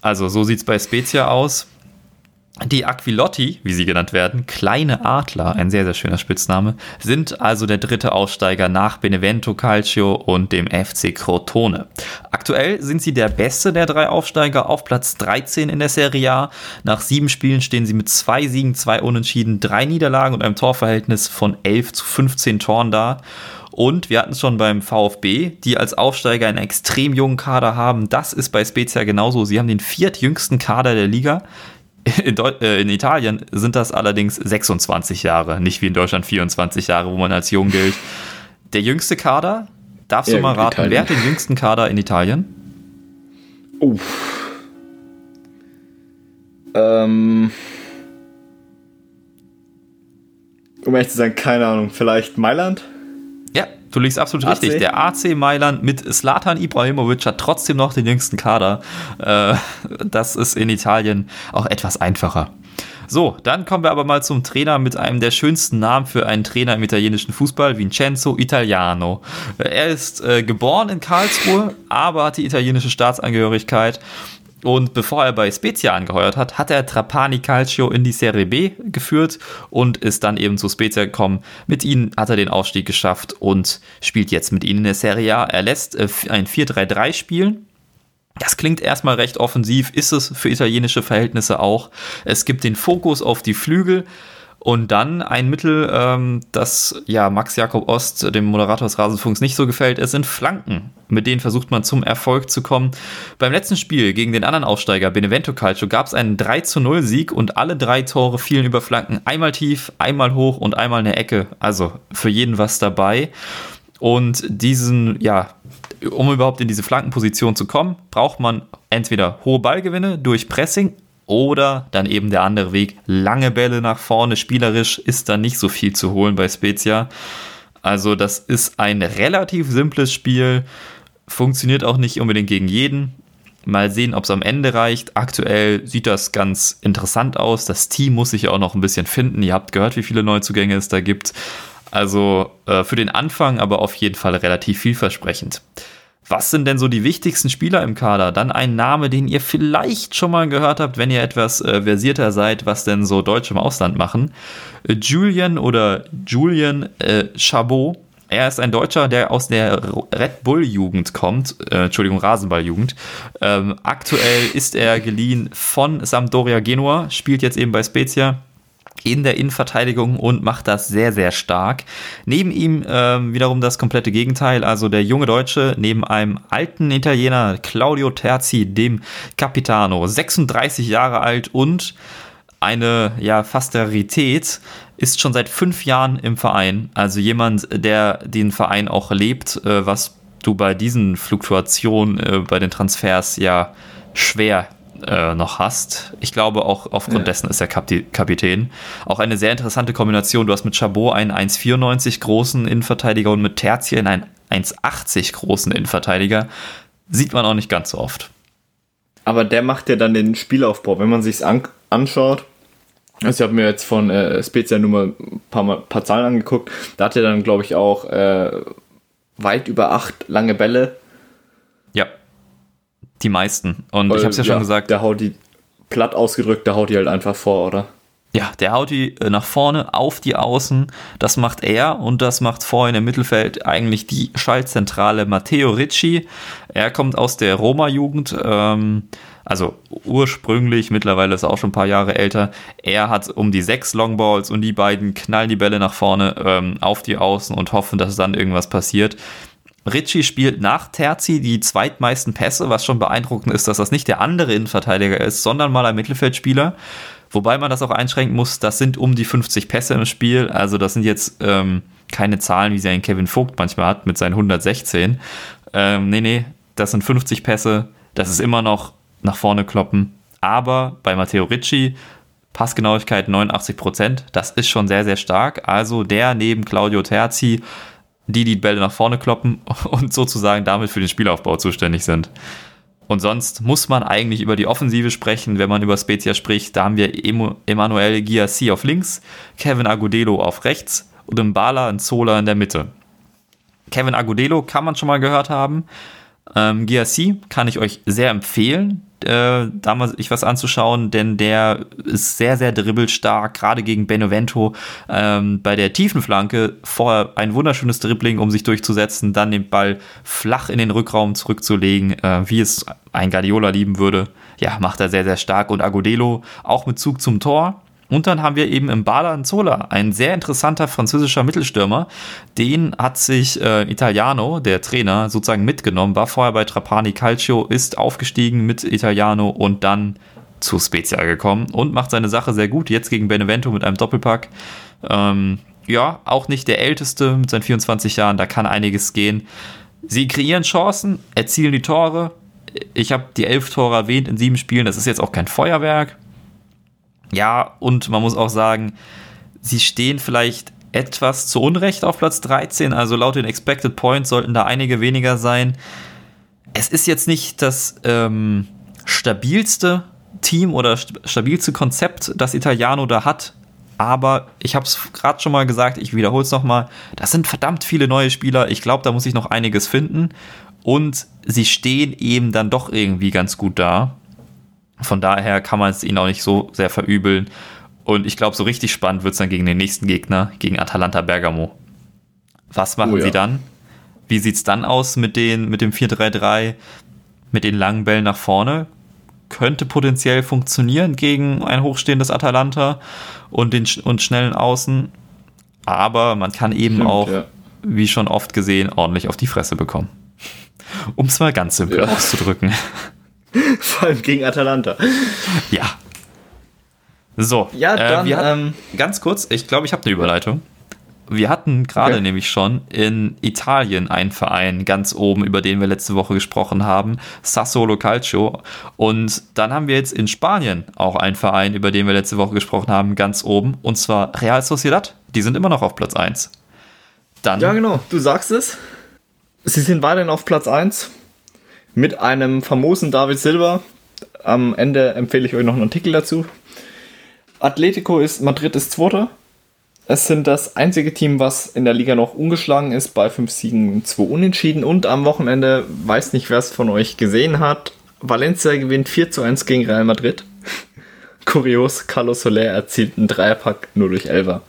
Also so sieht's bei Spezia aus. Die Aquilotti, wie sie genannt werden, kleine Adler, ein sehr, sehr schöner Spitzname, sind also der dritte Aussteiger nach Benevento Calcio und dem FC Crotone. Aktuell sind sie der beste der drei Aufsteiger auf Platz 13 in der Serie A. Nach sieben Spielen stehen sie mit zwei Siegen, zwei Unentschieden, drei Niederlagen und einem Torverhältnis von 11 zu 15 Toren da. Und wir hatten es schon beim VfB, die als Aufsteiger einen extrem jungen Kader haben. Das ist bei Spezia genauso. Sie haben den viertjüngsten Kader der Liga. In, äh, in Italien sind das allerdings 26 Jahre, nicht wie in Deutschland 24 Jahre, wo man als jung gilt. Der jüngste Kader, darfst Ja, du mal raten, Italien. wer hat den jüngsten Kader in Italien? Uff. Ähm. Um ehrlich zu sein, keine Ahnung. Vielleicht Mailand? Du liegst absolut AC? richtig. Der AC Mailand mit Slatan Ibrahimovic hat trotzdem noch den jüngsten Kader. Äh, das ist in Italien auch etwas einfacher. So, dann kommen wir aber mal zum Trainer mit einem der schönsten Namen für einen Trainer im italienischen Fußball, Vincenzo Italiano. Er ist äh, geboren in Karlsruhe, aber hat die italienische Staatsangehörigkeit. Und bevor er bei Spezia angeheuert hat, hat er Trapani Calcio in die Serie B geführt und ist dann eben zu Spezia gekommen. Mit ihnen hat er den Aufstieg geschafft und spielt jetzt mit ihnen in der Serie A. Er lässt äh, ein 4-3-3 spielen. Das klingt erstmal recht offensiv, ist es für italienische Verhältnisse auch. Es gibt den Fokus auf die Flügel und dann ein Mittel, ähm, das ja Max Jakob Ost, dem Moderator des Rasenfunks, nicht so gefällt. Es sind Flanken. Mit denen versucht man zum Erfolg zu kommen. Beim letzten Spiel gegen den anderen Aufsteiger Benevento Calcio gab es einen 3 zu 0 Sieg und alle drei Tore fielen über Flanken. Einmal tief, einmal hoch und einmal eine Ecke. Also für jeden was dabei. Und diesen, ja, um überhaupt in diese Flankenposition zu kommen, braucht man entweder hohe Ballgewinne durch Pressing oder dann eben der andere Weg, lange Bälle nach vorne. Spielerisch ist da nicht so viel zu holen bei Spezia. Also das ist ein relativ simples Spiel, funktioniert auch nicht unbedingt gegen jeden. Mal sehen, ob es am Ende reicht. Aktuell sieht das ganz interessant aus. Das Team muss sich ja auch noch ein bisschen finden. Ihr habt gehört, wie viele Neuzugänge es da gibt. Also äh, für den Anfang aber auf jeden Fall relativ vielversprechend. Was sind denn so die wichtigsten Spieler im Kader? Dann ein Name, den ihr vielleicht schon mal gehört habt, wenn ihr etwas äh, versierter seid, was denn so Deutsche im Ausland machen. Äh, Julian oder Julian äh, Chabot. Er ist ein Deutscher, der aus der Red Bull-Jugend kommt, äh, Entschuldigung, Rasenball-Jugend. Ähm, aktuell ist er geliehen von Sampdoria Genua, spielt jetzt eben bei Spezia in der Innenverteidigung und macht das sehr, sehr stark. Neben ihm ähm, wiederum das komplette Gegenteil, also der junge Deutsche neben einem alten Italiener, Claudio Terzi, dem Capitano, 36 Jahre alt und eine ja fast Rarität, ist schon seit fünf Jahren im Verein. Also jemand, der den Verein auch lebt, äh, was du bei diesen Fluktuationen äh, bei den Transfers ja schwer äh, noch hast. Ich glaube, auch aufgrund Ja. dessen ist er Kapitän. Auch eine sehr interessante Kombination. Du hast mit Chabot einen 1,94 großen Innenverteidiger und mit Terzien einen 1,80 großen Innenverteidiger. Sieht man auch nicht ganz so oft. Aber der macht ja dann den Spielaufbau, wenn man sich's an anschaut. Also ich habe mir jetzt von äh, Spezia nur mal ein paar, mal, paar Zahlen angeguckt. Da hat er dann, glaube ich, auch äh, weit über acht lange Bälle. Ja. Die meisten. Und ich habe es ja, schon gesagt, Der haut die platt ausgedrückt, der haut die halt einfach vor, oder? Ja, der haut die äh, nach vorne auf die Außen. Das macht er und das macht vorhin im Mittelfeld eigentlich die Schaltzentrale Matteo Ricci. Er kommt aus der Roma-Jugend, ähm, also ursprünglich, mittlerweile ist er auch schon ein paar Jahre älter. Er hat um die sechs Longballs und die beiden knallen die Bälle nach vorne ähm, auf die Außen und hoffen, dass dann irgendwas passiert. Ricci spielt nach Terzi die zweitmeisten Pässe, was schon beeindruckend ist, dass das nicht der andere Innenverteidiger ist, sondern mal ein Mittelfeldspieler. Wobei man das auch einschränken muss, das sind um die 50 Pässe im Spiel. Also das sind jetzt ähm, keine Zahlen, wie sie ein Kevin Vogt manchmal hat mit seinen 116. Ähm, nee, nee, das sind 50 Pässe. Das ist immer noch nach vorne kloppen. Aber bei Matteo Ricci Passgenauigkeit 89 Prozent. Das ist schon sehr, sehr stark. Also der neben Claudio Terzi, die die Bälle nach vorne kloppen und sozusagen damit für den Spielaufbau zuständig sind. Und sonst muss man eigentlich über die Offensive sprechen, wenn man über Spezia spricht. Da haben wir Emanuel Giassi auf links, Kevin Agudelo auf rechts und Mbala und Zola in der Mitte. Kevin Agudelo kann man schon mal gehört haben. Ähm, Giassi kann ich euch sehr empfehlen äh, da mal sich was anzuschauen, denn der ist sehr, sehr dribbelstark, gerade gegen Benevento ähm, bei der tiefen Flanke. Vorher ein wunderschönes Dribbling, um sich durchzusetzen, dann den Ball flach in den Rückraum zurückzulegen, äh, wie es ein Guardiola lieben würde. Ja, macht er sehr, sehr stark. Und Agudelo auch mit Zug zum Tor und dann haben wir eben im Bala Zola, ein sehr interessanter französischer Mittelstürmer. Den hat sich äh, Italiano, der Trainer, sozusagen mitgenommen, war vorher bei Trapani Calcio, ist aufgestiegen mit Italiano und dann zu Spezia gekommen und macht seine Sache sehr gut. Jetzt gegen Benevento mit einem Doppelpack. Ähm, ja, auch nicht der älteste mit seinen 24 Jahren, da kann einiges gehen. Sie kreieren Chancen, erzielen die Tore. Ich habe die elf Tore erwähnt in sieben Spielen, das ist jetzt auch kein Feuerwerk. Ja, und man muss auch sagen, sie stehen vielleicht etwas zu Unrecht auf Platz 13. Also laut den Expected Points sollten da einige weniger sein. Es ist jetzt nicht das ähm, stabilste Team oder stabilste Konzept, das Italiano da hat. Aber ich habe es gerade schon mal gesagt, ich wiederhole es nochmal. Das sind verdammt viele neue Spieler. Ich glaube, da muss ich noch einiges finden. Und sie stehen eben dann doch irgendwie ganz gut da. Von daher kann man es ihnen auch nicht so sehr verübeln. Und ich glaube, so richtig spannend wird es dann gegen den nächsten Gegner, gegen Atalanta Bergamo. Was machen oh ja. sie dann? Wie sieht es dann aus mit, den, mit dem 4-3-3, mit den langen Bällen nach vorne? Könnte potenziell funktionieren gegen ein hochstehendes Atalanta und den und schnellen Außen. Aber man kann eben Stimmt, auch, ja. wie schon oft gesehen, ordentlich auf die Fresse bekommen. Um es mal ganz simpel ja. auszudrücken. Vor allem gegen Atalanta. Ja. So, ja, äh, dann, äh, hatten, ähm, ganz kurz, ich glaube, ich habe eine Überleitung. Wir hatten gerade okay. nämlich schon in Italien einen Verein ganz oben, über den wir letzte Woche gesprochen haben, Sassolo Calcio. Und dann haben wir jetzt in Spanien auch einen Verein, über den wir letzte Woche gesprochen haben, ganz oben, und zwar Real Sociedad. Die sind immer noch auf Platz 1. Dann ja, genau, du sagst es. Sie sind weiterhin auf Platz 1 mit einem famosen David Silva. Am Ende empfehle ich euch noch einen Artikel dazu. Atletico ist, Madrid ist Zweiter. Es sind das einzige Team, was in der Liga noch ungeschlagen ist, bei 5 Siegen und 2 Unentschieden. Und am Wochenende, weiß nicht, wer es von euch gesehen hat, Valencia gewinnt 4 zu 1 gegen Real Madrid. Kurios, Carlos Soler erzielt einen Dreierpack nur durch Elfer.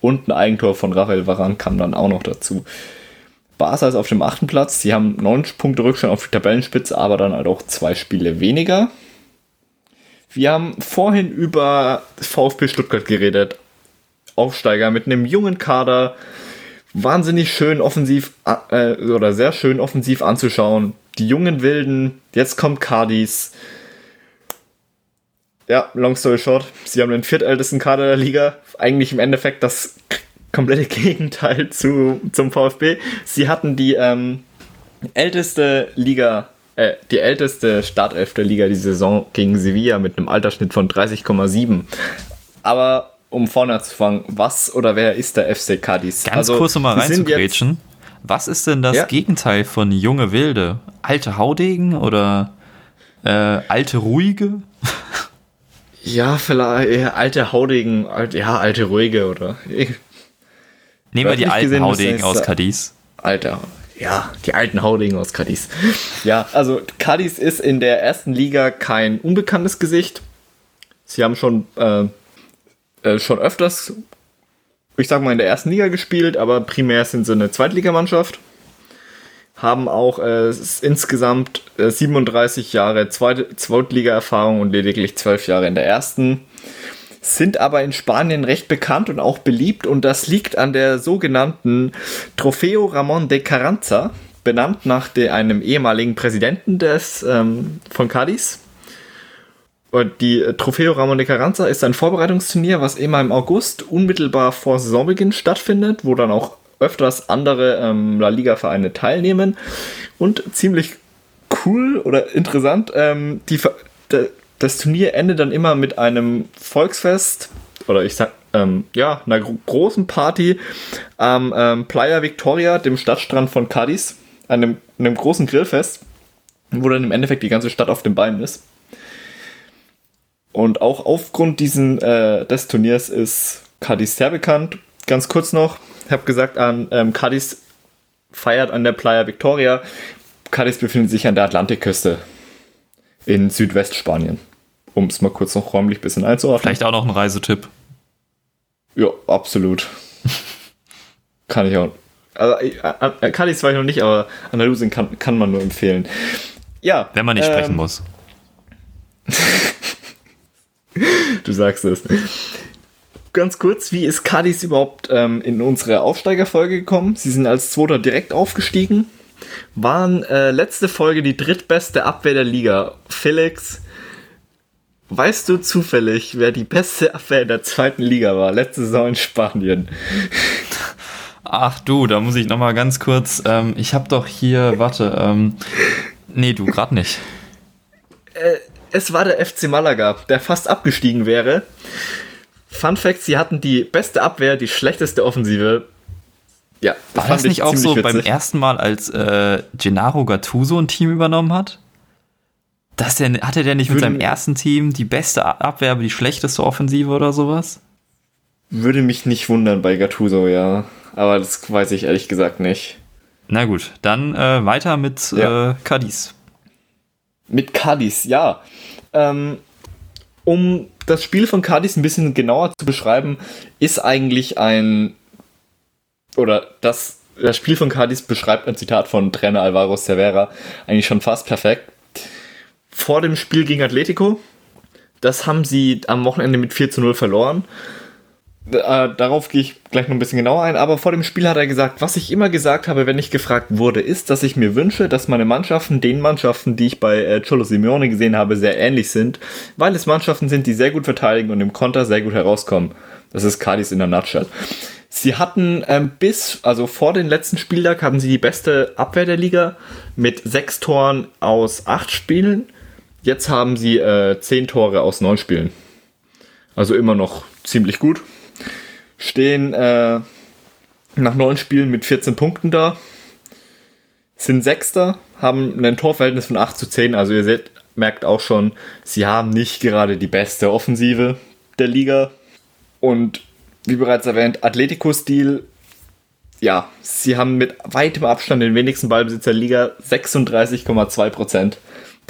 Und ein Eigentor von Rafael Varan kam dann auch noch dazu. Barca ist auf dem achten Platz. Sie haben neun Punkte Rückstand auf die Tabellenspitze, aber dann halt auch zwei Spiele weniger. Wir haben vorhin über VfB Stuttgart geredet. Aufsteiger mit einem jungen Kader. Wahnsinnig schön offensiv äh, oder sehr schön offensiv anzuschauen. Die jungen Wilden. Jetzt kommt Cardis. Ja, long story short, sie haben den viertältesten Kader der Liga. Eigentlich im Endeffekt das komplette Gegenteil zu, zum VfB. Sie hatten die ähm, älteste Liga, äh, die älteste Startelf der Liga die Saison gegen Sevilla mit einem Altersschnitt von 30,7. Aber um vorne anzufangen, was oder wer ist der FC Cadiz? Ganz also, kurz nochmal reinzugrätschen. Was ist denn das ja? Gegenteil von junge Wilde? Alte Haudegen oder äh, alte Ruhige? Ja, vielleicht eher alte Haudegen, alt, ja, alte Ruhige oder. Nehmen wir die alten gesehen, Haudegen aus Cadiz. Alter, ja, die alten Haudegen aus Cadiz. Ja, also Cadiz ist in der ersten Liga kein unbekanntes Gesicht. Sie haben schon, äh, äh, schon öfters, ich sag mal, in der ersten Liga gespielt, aber primär sind sie eine Zweitligamannschaft. Haben auch äh, insgesamt 37 äh, Jahre Zweitliga-Erfahrung und lediglich 12 Jahre in der ersten sind aber in Spanien recht bekannt und auch beliebt und das liegt an der sogenannten Trofeo Ramón de Carranza, benannt nach de, einem ehemaligen Präsidenten des, ähm, von Cádiz. Und die äh, Trofeo Ramón de Carranza ist ein Vorbereitungsturnier, was immer im August unmittelbar vor Saisonbeginn stattfindet, wo dann auch öfters andere ähm, La Liga-Vereine teilnehmen. Und ziemlich cool oder interessant, ähm, die, das Turnier endet dann immer mit einem Volksfest oder ich sag, ähm, ja, einer gro großen Party am ähm, Playa Victoria, dem Stadtstrand von Cadiz, einem, einem großen Grillfest, wo dann im Endeffekt die ganze Stadt auf den Beinen ist. Und auch aufgrund diesen, äh, des Turniers ist Cadiz sehr bekannt. Ganz kurz noch, ich habe gesagt, an ähm, Cadiz feiert an der Playa Victoria. Cadiz befindet sich an der Atlantikküste in Südwestspanien. Um es mal kurz noch räumlich ein bisschen einzuordnen. Vielleicht auch noch ein Reisetipp. Ja, absolut. kann ich auch. Also, äh, äh, Cadiz war ich noch nicht, aber Andalusien kann, kann man nur empfehlen. Ja. Wenn man nicht ähm, sprechen muss. du sagst es. Ganz kurz, wie ist Cadiz überhaupt ähm, in unsere Aufsteigerfolge gekommen? Sie sind als Zweiter direkt aufgestiegen, waren äh, letzte Folge die drittbeste Abwehr der Liga. Felix, weißt du zufällig, wer die beste Abwehr der zweiten Liga war? Letzte Saison in Spanien. Ach du, da muss ich nochmal ganz kurz. Ähm, ich habe doch hier, warte, ähm, nee, du gerade nicht. Äh, es war der FC Malaga, der fast abgestiegen wäre. Fun Fact: Sie hatten die beste Abwehr, die schlechteste Offensive. Ja, war das nicht auch so witzig. beim ersten Mal, als äh, Gennaro Gattuso ein Team übernommen hat? Dass der, hatte der nicht mit seinem ersten Team die beste Abwehr, aber die schlechteste Offensive oder sowas? Würde mich nicht wundern bei Gattuso, ja. Aber das weiß ich ehrlich gesagt nicht. Na gut, dann äh, weiter mit ja. äh, Cadiz. Mit Cadiz, ja. Ähm, um das Spiel von Cadiz ein bisschen genauer zu beschreiben, ist eigentlich ein oder das, das Spiel von Cadiz beschreibt ein Zitat von Trainer Alvaro Cervera eigentlich schon fast perfekt. Vor dem Spiel gegen Atletico, das haben sie am Wochenende mit 4 zu 0 verloren. Äh, darauf gehe ich gleich noch ein bisschen genauer ein, aber vor dem Spiel hat er gesagt, was ich immer gesagt habe, wenn ich gefragt wurde, ist, dass ich mir wünsche, dass meine Mannschaften den Mannschaften, die ich bei äh, Cholo Simeone gesehen habe, sehr ähnlich sind, weil es Mannschaften sind, die sehr gut verteidigen und im Konter sehr gut herauskommen. Das ist Cadiz in der Nutshell. Sie hatten ähm, bis, also vor dem letzten Spieltag, haben sie die beste Abwehr der Liga mit sechs Toren aus acht Spielen. Jetzt haben sie äh, zehn Tore aus neun Spielen. Also immer noch ziemlich gut stehen äh, nach neun Spielen mit 14 Punkten da, sind Sechster, haben ein Torverhältnis von 8 zu 10. Also ihr seht, merkt auch schon, sie haben nicht gerade die beste Offensive der Liga. Und wie bereits erwähnt, Atletico-Stil, ja, sie haben mit weitem Abstand den wenigsten Ballbesitz der Liga, 36,2%.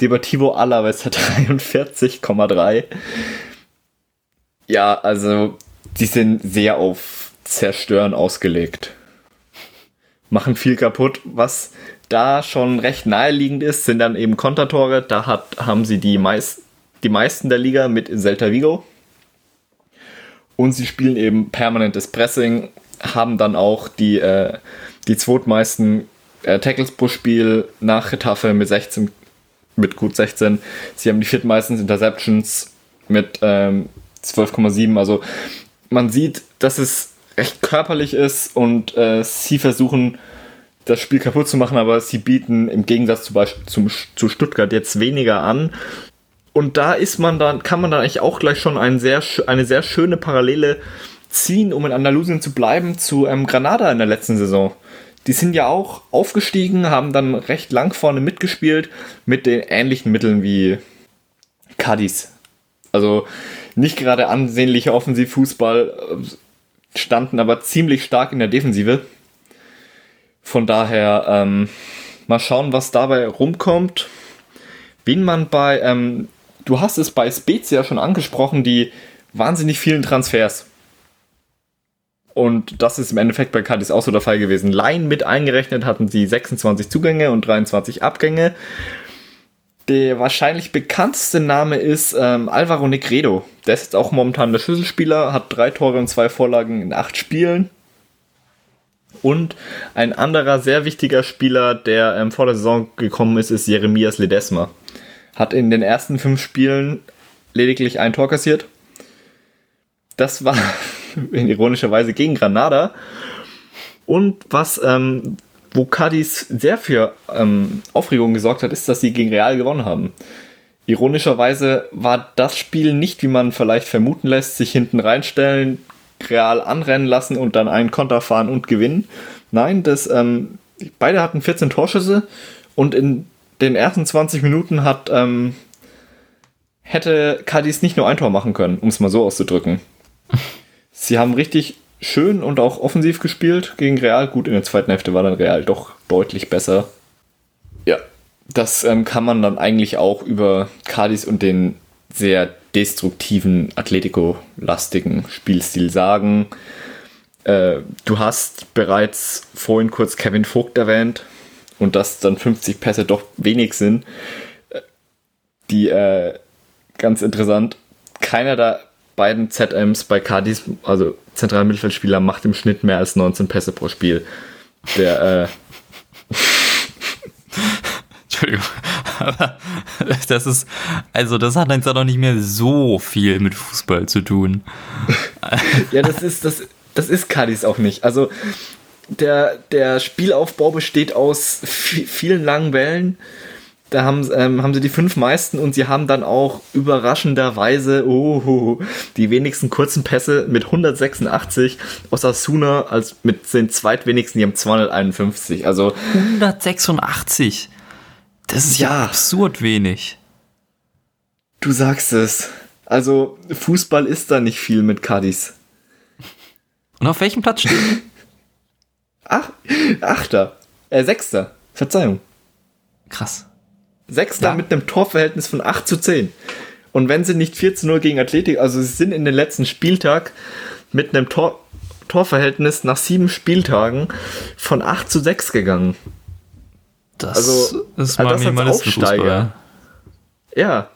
Deportivo Alaves hat 43,3. Ja, also die sind sehr auf Zerstören ausgelegt. Machen viel kaputt. Was da schon recht naheliegend ist, sind dann eben Kontertore. Da hat, haben sie die, meist, die meisten der Liga mit Celta Vigo. Und sie spielen eben permanentes Pressing, haben dann auch die, äh, die zweitmeisten äh, Tackles pro Spiel nach Retafe mit 16, mit gut 16. Sie haben die viertmeisten Interceptions mit ähm, 12,7. Also man sieht, dass es recht körperlich ist und äh, sie versuchen, das Spiel kaputt zu machen, aber sie bieten im Gegensatz zu, zum, zu Stuttgart jetzt weniger an. Und da ist man dann, kann man dann eigentlich auch gleich schon ein sehr, eine sehr schöne Parallele ziehen, um in Andalusien zu bleiben, zu ähm, Granada in der letzten Saison. Die sind ja auch aufgestiegen, haben dann recht lang vorne mitgespielt mit den ähnlichen Mitteln wie Cadiz. Also nicht gerade ansehnlicher Offensivfußball, äh, standen aber ziemlich stark in der Defensive. Von daher ähm, mal schauen, was dabei rumkommt. Wen man bei, ähm, du hast es bei Spezia schon angesprochen, die wahnsinnig vielen Transfers. Und das ist im Endeffekt bei Cadiz auch so der Fall gewesen. Laien mit eingerechnet hatten sie 26 Zugänge und 23 Abgänge. Der wahrscheinlich bekannteste Name ist ähm, Alvaro Negredo. Der ist jetzt auch momentan der Schlüsselspieler, hat drei Tore und zwei Vorlagen in acht Spielen. Und ein anderer sehr wichtiger Spieler, der ähm, vor der Saison gekommen ist, ist Jeremias Ledesma. Hat in den ersten fünf Spielen lediglich ein Tor kassiert. Das war in ironischer Weise gegen Granada. Und was, ähm, wo Cadiz sehr für ähm, Aufregung gesorgt hat, ist, dass sie gegen Real gewonnen haben. Ironischerweise war das Spiel nicht, wie man vielleicht vermuten lässt, sich hinten reinstellen, Real anrennen lassen und dann einen Konter fahren und gewinnen. Nein, das, ähm, beide hatten 14 Torschüsse und in den ersten 20 Minuten hat, ähm, hätte Cadiz nicht nur ein Tor machen können, um es mal so auszudrücken. Sie haben richtig schön und auch offensiv gespielt gegen Real. Gut, in der zweiten Hälfte war dann Real doch deutlich besser. Ja, das ähm, kann man dann eigentlich auch über Cadiz und den sehr destruktiven, Atletico-lastigen Spielstil sagen. Äh, du hast bereits vorhin kurz Kevin Vogt erwähnt und dass dann 50 Pässe doch wenig sind. Äh, die, äh, ganz interessant, keiner der beiden ZMs bei Cadiz, also zentralen Mittelfeldspieler, macht im Schnitt mehr als 19 Pässe pro Spiel. Der, äh, Entschuldigung. Aber das ist, also das hat jetzt auch noch nicht mehr so viel mit Fußball zu tun. ja, das ist, das, das ist Cadiz auch nicht. Also der, der Spielaufbau besteht aus vielen langen Bällen. Da haben, ähm, haben sie die fünf meisten und sie haben dann auch überraschenderweise oh, die wenigsten kurzen Pässe mit 186 aus Asuna als mit den zweitwenigsten, die haben 251. Also 186. Das ist ja, ja absurd wenig. Du sagst es. Also Fußball ist da nicht viel mit Cadiz. Und auf welchem Platz steht? Ach, Achter. Äh, Sechster. Verzeihung. Krass. Sechster ja. mit einem Torverhältnis von 8 zu 10. Und wenn sie nicht 4 zu 0 gegen Athletik, also sie sind in den letzten Spieltag mit einem Tor, Torverhältnis nach sieben Spieltagen von 8 zu 6 gegangen. Das also, ist mal also das Aufsteiger. Ja.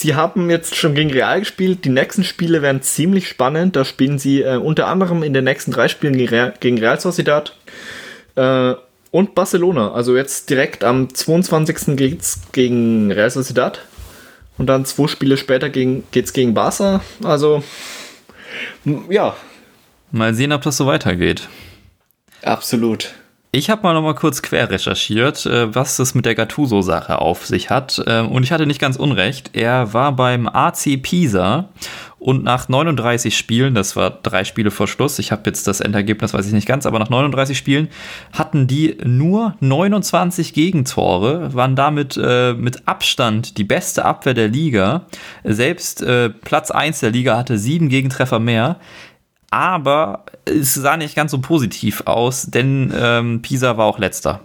Sie haben jetzt schon gegen Real gespielt. Die nächsten Spiele werden ziemlich spannend. Da spielen sie äh, unter anderem in den nächsten drei Spielen gegen Real, gegen Real Sociedad äh, und Barcelona. Also jetzt direkt am 22. geht's gegen Real Sociedad. Und dann zwei Spiele später gegen, geht's gegen Barca. Also, ja. Mal sehen, ob das so weitergeht. Absolut. Ich habe mal noch mal kurz quer recherchiert, äh, was das mit der Gattuso-Sache auf sich hat. Ähm, und ich hatte nicht ganz unrecht. Er war beim AC Pisa und nach 39 Spielen, das war drei Spiele vor Schluss, ich habe jetzt das Endergebnis, weiß ich nicht ganz, aber nach 39 Spielen hatten die nur 29 Gegentore, waren damit äh, mit Abstand die beste Abwehr der Liga. Selbst äh, Platz 1 der Liga hatte sieben Gegentreffer mehr aber es sah nicht ganz so positiv aus, denn ähm, Pisa war auch letzter.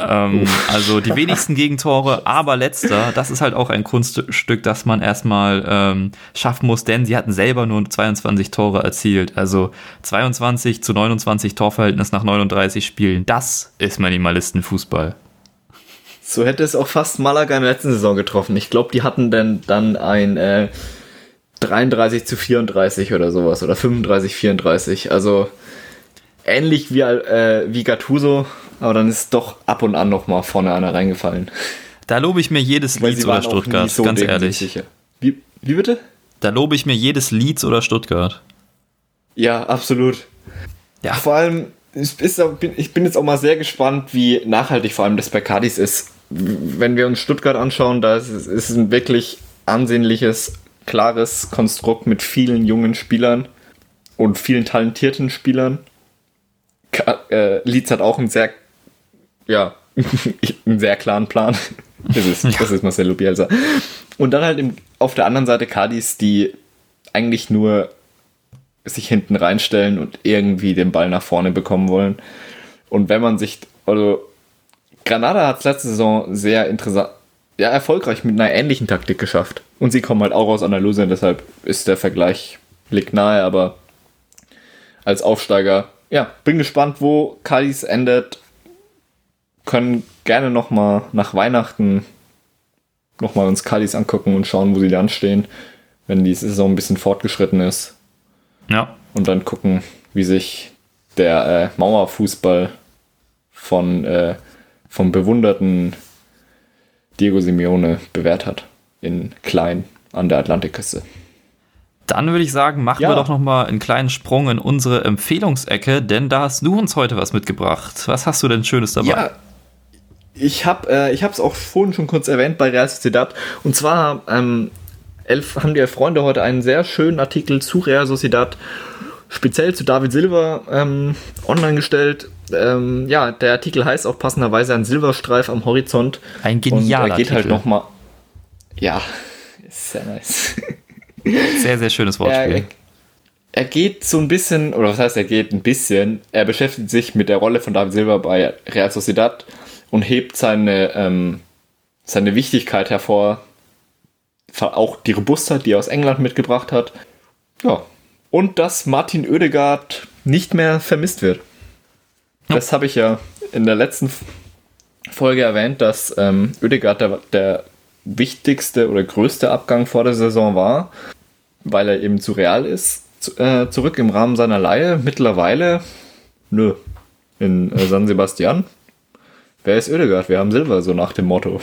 Ähm, also die wenigsten Gegentore, aber letzter. Das ist halt auch ein Kunststück, das man erstmal ähm, schaffen muss, denn sie hatten selber nur 22 Tore erzielt. Also 22 zu 29 Torverhältnis nach 39 Spielen. Das ist Minimalistenfußball. So hätte es auch fast Malaga in der letzten Saison getroffen. Ich glaube, die hatten denn dann ein äh, 33 zu 34 oder sowas oder 35, 34. Also ähnlich wie, äh, wie Gattuso, aber dann ist doch ab und an noch mal vorne einer reingefallen. Da lobe ich mir jedes Leeds oder Stuttgart, so ganz ehrlich. Wie, wie bitte? Da lobe ich mir jedes Leeds oder Stuttgart. Ja, absolut. Ja. Vor allem, ich bin jetzt auch mal sehr gespannt, wie nachhaltig vor allem das bei Cadiz ist. Wenn wir uns Stuttgart anschauen, da ist es ein wirklich ansehnliches klares Konstrukt mit vielen jungen Spielern und vielen talentierten Spielern. Ka äh, Leeds hat auch einen sehr, ja, einen sehr klaren Plan. Das ist, ja. das ist Marcelo Bielsa. Und dann halt im, auf der anderen Seite Cadiz, die eigentlich nur sich hinten reinstellen und irgendwie den Ball nach vorne bekommen wollen. Und wenn man sich, also Granada hat es letzte Saison sehr interessant, ja, erfolgreich mit einer ähnlichen Taktik geschafft. Und sie kommen halt auch aus Andalusien, deshalb ist der Vergleich liegt nahe, aber als Aufsteiger, ja, bin gespannt, wo Cadiz endet. Können gerne nochmal nach Weihnachten nochmal uns Cadiz angucken und schauen, wo sie dann stehen, wenn die Saison ein bisschen fortgeschritten ist. Ja. Und dann gucken, wie sich der äh, Mauerfußball von äh, vom bewunderten Diego Simeone bewährt hat. In Klein an der Atlantikküste. Dann würde ich sagen, machen Ja. wir doch noch mal einen kleinen Sprung in unsere Empfehlungsecke, denn da hast du uns heute was mitgebracht. Was hast du denn Schönes dabei? Ja, ich habe äh, ich es auch vorhin schon kurz erwähnt bei Real Sociedad. Und zwar ähm, elf, haben die elf Freunde heute einen sehr schönen Artikel zu Real Sociedad, speziell zu David Silva, ähm, online gestellt. Ähm, ja, der Artikel heißt auch passenderweise ein Silberstreif am Horizont. Ein genialer Und er geht halt Artikel. nochmal. Ja, ist sehr nice. Sehr, sehr schönes er, Wortspiel. er geht so ein bisschen, oder was heißt er geht ein bisschen, er beschäftigt sich mit der Rolle von David Silva bei Real Sociedad und hebt seine, ähm, seine Wichtigkeit hervor, auch die Robustheit, die er aus England mitgebracht hat. Ja. Und dass Martin Oedegaard nicht mehr vermisst wird. Das habe ich ja in der letzten Folge erwähnt, dass ähm, Oedegaard der, der wichtigste oder größte Abgang vor der Saison war, weil er eben zu Real ist, zu, äh, zurück im Rahmen seiner Leihe. Mittlerweile, nö, in äh, San Sebastian. Wer ist Oedegaard? Wir haben Silber, so nach dem Motto.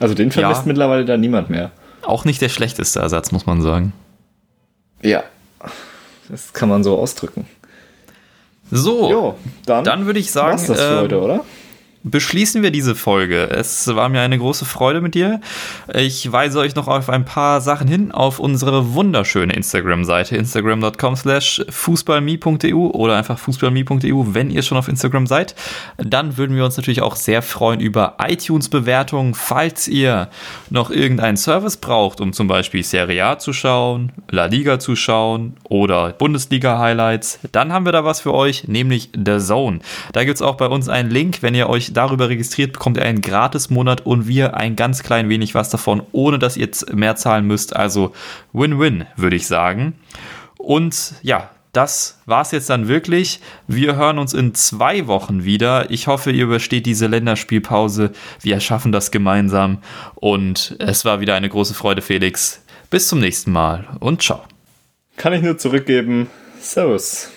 Also den vermisst Ja. mittlerweile da niemand mehr. Auch nicht der schlechteste Ersatz, muss man sagen. Ja, das kann man so ausdrücken. So, Jo, dann, dann würde ich sagen, das für ähm, heute, oder? Beschließen wir diese Folge. Es war mir eine große Freude mit dir. Ich weise euch noch auf ein paar Sachen hin auf unsere wunderschöne Instagram-Seite instagram.com slash fußballme.eu oder einfach fußballme.eu, wenn ihr schon auf Instagram seid. Dann würden wir uns natürlich auch sehr freuen über iTunes-Bewertungen, falls ihr noch irgendeinen Service braucht, um zum Beispiel Serie A zu schauen, La Liga zu schauen oder Bundesliga-Highlights. Dann haben wir da was für euch, nämlich The Zone. Da gibt es auch bei uns einen Link. Wenn ihr euch darüber registriert, bekommt ihr einen Gratis-Monat und wir ein ganz klein wenig was davon, ohne dass ihr mehr zahlen müsst. Also Win-Win, würde ich sagen. Und ja, das war's jetzt dann wirklich. Wir hören uns in zwei Wochen wieder. Ich hoffe, ihr übersteht diese Länderspielpause. Wir schaffen das gemeinsam. Und es war wieder eine große Freude, Felix. Bis zum nächsten Mal und ciao. Kann ich nur zurückgeben. Servus.